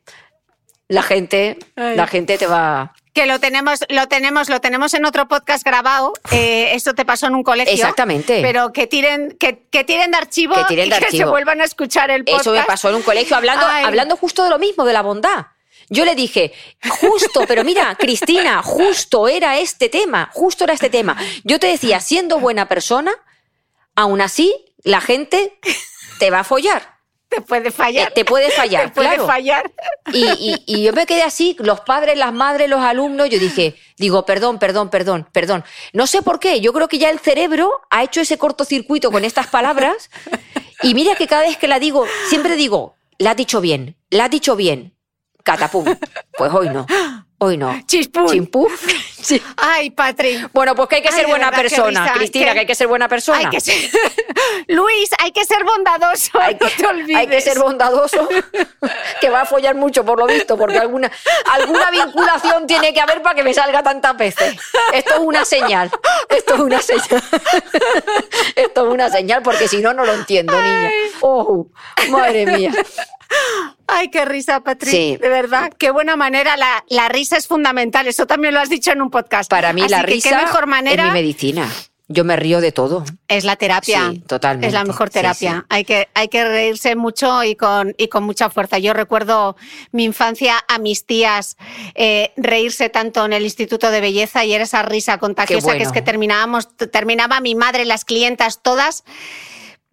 La gente, Ay. la gente te va. Que lo tenemos, lo tenemos, lo tenemos en otro podcast grabado. Eh, esto te pasó en un colegio. Exactamente. Pero que tiren, que, que tiren de archivo Que tiren y de que se archivo. vuelvan a escuchar el podcast. Eso me pasó en un colegio hablando, Ay. hablando justo de lo mismo, de la bondad. Yo le dije, justo, pero mira, Cristina, justo era este tema, justo era este tema. Yo te decía, siendo buena persona, aún así, la gente te va a follar. Te puede fallar. Eh, te puede fallar, Te puede claro. fallar. Y, y- y yo me quedé así, los padres, las madres, los alumnos, yo dije, digo, perdón, perdón, perdón, perdón. No sé por qué, yo creo que ya el cerebro ha hecho ese cortocircuito con estas palabras y mira que cada vez que la digo, siempre digo, la has dicho bien, la has dicho bien, catapum. Pues hoy no, hoy no. Chispún. Chimpú. Sí. Ay, Patri. Bueno, pues que hay que Ay, ser buena verdad, persona, Cristina, que- que hay que ser buena persona. Hay que ser... Luis, hay que ser bondadoso. Hay no que, te olvides. hay que ser bondadoso, que va a follar mucho por lo visto, porque alguna, alguna vinculación tiene que haber para que me salga tantas veces. Esto es una señal, esto es una señal. Esto es una señal, porque si no, no lo entiendo, niña. Oh, madre mía. Ay, qué risa, Patri. Sí. De verdad, qué buena manera. La, la risa es fundamental. Eso también lo has dicho en un podcast. Para mí Así la que risa qué mejor manera es mi medicina. Yo me río de todo. es la terapia. Sí, totalmente. Es la mejor Sí, terapia. sí. Hay, que, hay que reírse mucho y con, y con mucha fuerza. Yo recuerdo mi infancia a mis tías eh, reírse tanto en el Instituto de Belleza y era esa risa contagiosa bueno. que es que terminábamos, terminaba mi madre, las clientas, todas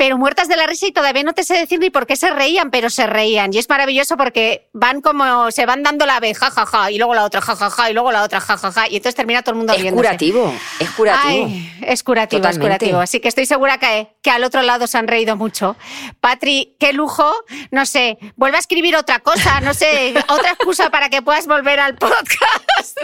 pero muertas de la risa y todavía no te sé decir ni por qué se reían, pero se reían. Y es maravilloso porque van como, se van dando la vez, ja, ja, ja, y luego la otra, ja, ja, ja, y luego la otra, ja, ja, ja, y entonces termina todo el mundo Es riéndose. curativo, es curativo. Ay, es curativo, es curativo. Así que estoy segura que, que al otro lado se han reído mucho. Patri, qué lujo. No sé, vuelve a escribir otra cosa, no sé, otra excusa para que puedas volver al podcast.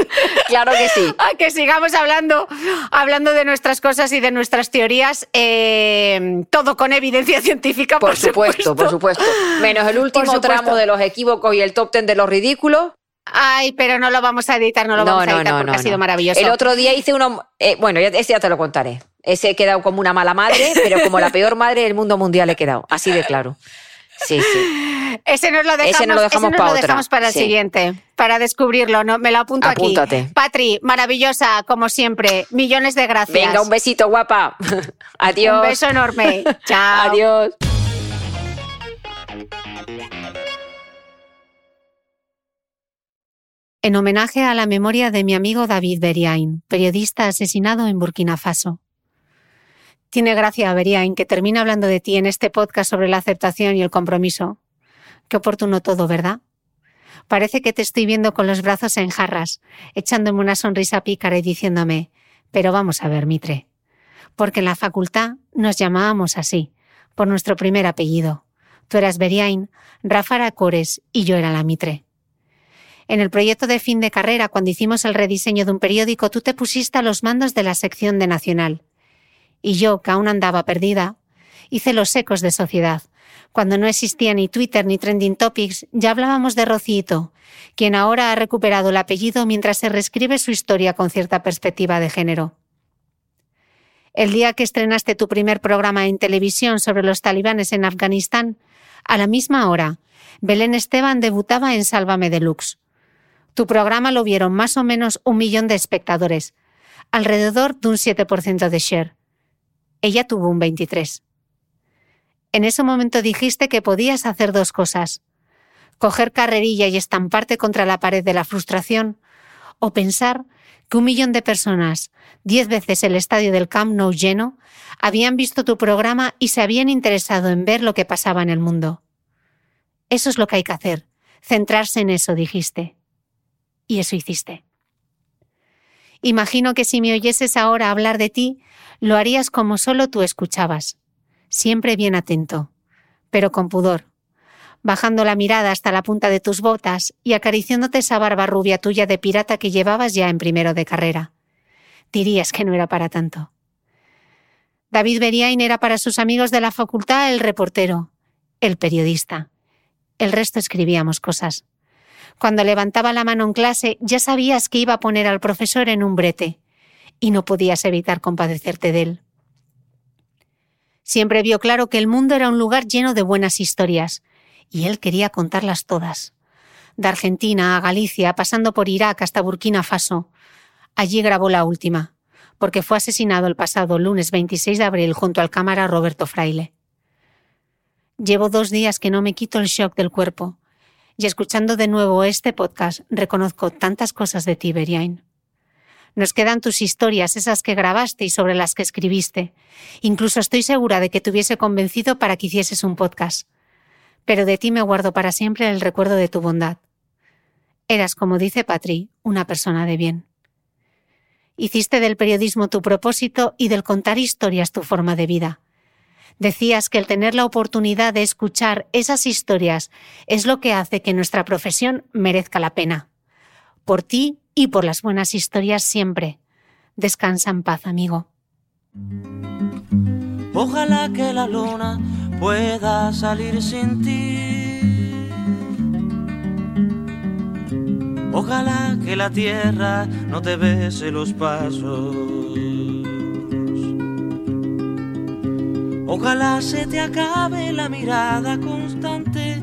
Claro que sí. A que sigamos hablando, hablando de nuestras cosas y de nuestras teorías, eh, todo con evidencia científica, por, Por supuesto, por supuesto. Menos el último tramo de los equívocos y el top ten de los ridículos. Ay, pero no lo vamos a editar, no lo vamos a editar porque ha sido maravilloso. El otro día hice uno. eh, bueno, ese ya te lo contaré. Ese he quedado como una mala madre, pero como la peor madre del mundo mundial he quedado. Así de claro. Sí, sí. Ese nos lo dejamos, Ese nos lo dejamos ese nos pa' lo otra, dejamos para el sí. siguiente, para descubrirlo. ¿no? Me lo apunto Apúntate. aquí. Patri, maravillosa, como siempre. Millones de gracias. Venga, un besito, guapa. Adiós. Un beso enorme. Chao. Adiós. En homenaje a la memoria de mi amigo David Beriain, periodista asesinado en Burkina Faso. Tiene gracia, Beriain, que termine hablando de ti en este podcast sobre la aceptación y el compromiso. Qué oportuno todo, ¿verdad? Parece que te estoy viendo con los brazos en jarras, echándome una sonrisa pícara y diciéndome, pero vamos a ver, Mitre. Porque en la facultad nos llamábamos así, por nuestro primer apellido. Tú eras Beriain, Rafa era Cores y yo era la Mitre. En el proyecto de fin de carrera, cuando hicimos el rediseño de un periódico, tú te pusiste a los mandos de la sección de Nacional. Y yo, que aún andaba perdida, hice los ecos de sociedad. Cuando no existía ni Twitter ni Trending Topics, ya hablábamos de Rocito, quien ahora ha recuperado el apellido mientras se reescribe su historia con cierta perspectiva de género. El día que estrenaste tu primer programa en televisión sobre los talibanes en Afganistán, A la misma hora, Belén Esteban debutaba en Sálvame Deluxe. Tu programa lo vieron más o menos un millón de espectadores, alrededor de un 7% de share. Ella tuvo un 23%. En ese momento dijiste que podías hacer dos cosas. Coger carrerilla y estamparte contra la pared de la frustración, o pensar que un millón de personas, diez veces el estadio del Camp Nou lleno, habían visto tu programa y se habían interesado en ver lo que pasaba en el mundo. Eso es lo que hay que hacer, centrarse en eso, dijiste. Y eso hiciste. Imagino que si me oyeses ahora hablar de ti, lo harías como solo tú escuchabas, siempre bien atento, pero con pudor, bajando la mirada hasta la punta de tus botas y acariciándote esa barba rubia tuya de pirata que llevabas ya en primero de carrera. Dirías que no era para tanto. David Beriain era para sus amigos de la facultad el reportero, el periodista. El resto escribíamos cosas. Cuando levantaba la mano en clase ya sabías que iba a poner al profesor en un brete, y no podías evitar compadecerte de él. Siempre vio claro que el mundo era un lugar lleno de buenas historias, y él quería contarlas todas. De Argentina a Galicia, pasando por Irak hasta Burkina Faso. Allí grabó la última, porque fue asesinado el pasado lunes 26 de abril junto al cámara Roberto Fraile. Llevo dos días que no me quito el shock del cuerpo, y escuchando de nuevo este podcast reconozco tantas cosas de ti, Beriain. Nos quedan tus historias, esas que grabaste y sobre las que escribiste. Incluso estoy segura de que te hubiese convencido para que hicieses un podcast. Pero de ti me guardo para siempre el recuerdo de tu bondad. Eras, como dice Patri, una persona de bien. Hiciste del periodismo tu propósito y del contar historias tu forma de vida. Decías que el tener la oportunidad de escuchar esas historias es lo que hace que nuestra profesión merezca la pena. Por ti y por las buenas historias siempre. Descansa en paz, amigo. Ojalá que la luna pueda salir sin ti. Ojalá que la tierra no te bese los pasos. Ojalá se te acabe la mirada constante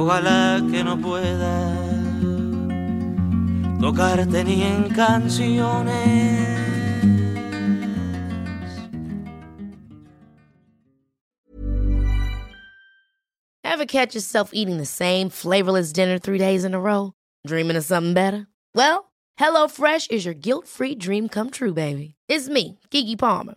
Ojalá que no pueda tocarte ni en canciones. Ever catch yourself eating the same flavorless dinner three days in a row? Dreaming of something better? Well, HelloFresh is your guilt-free dream come true, baby. It's me, Kiki Palmer.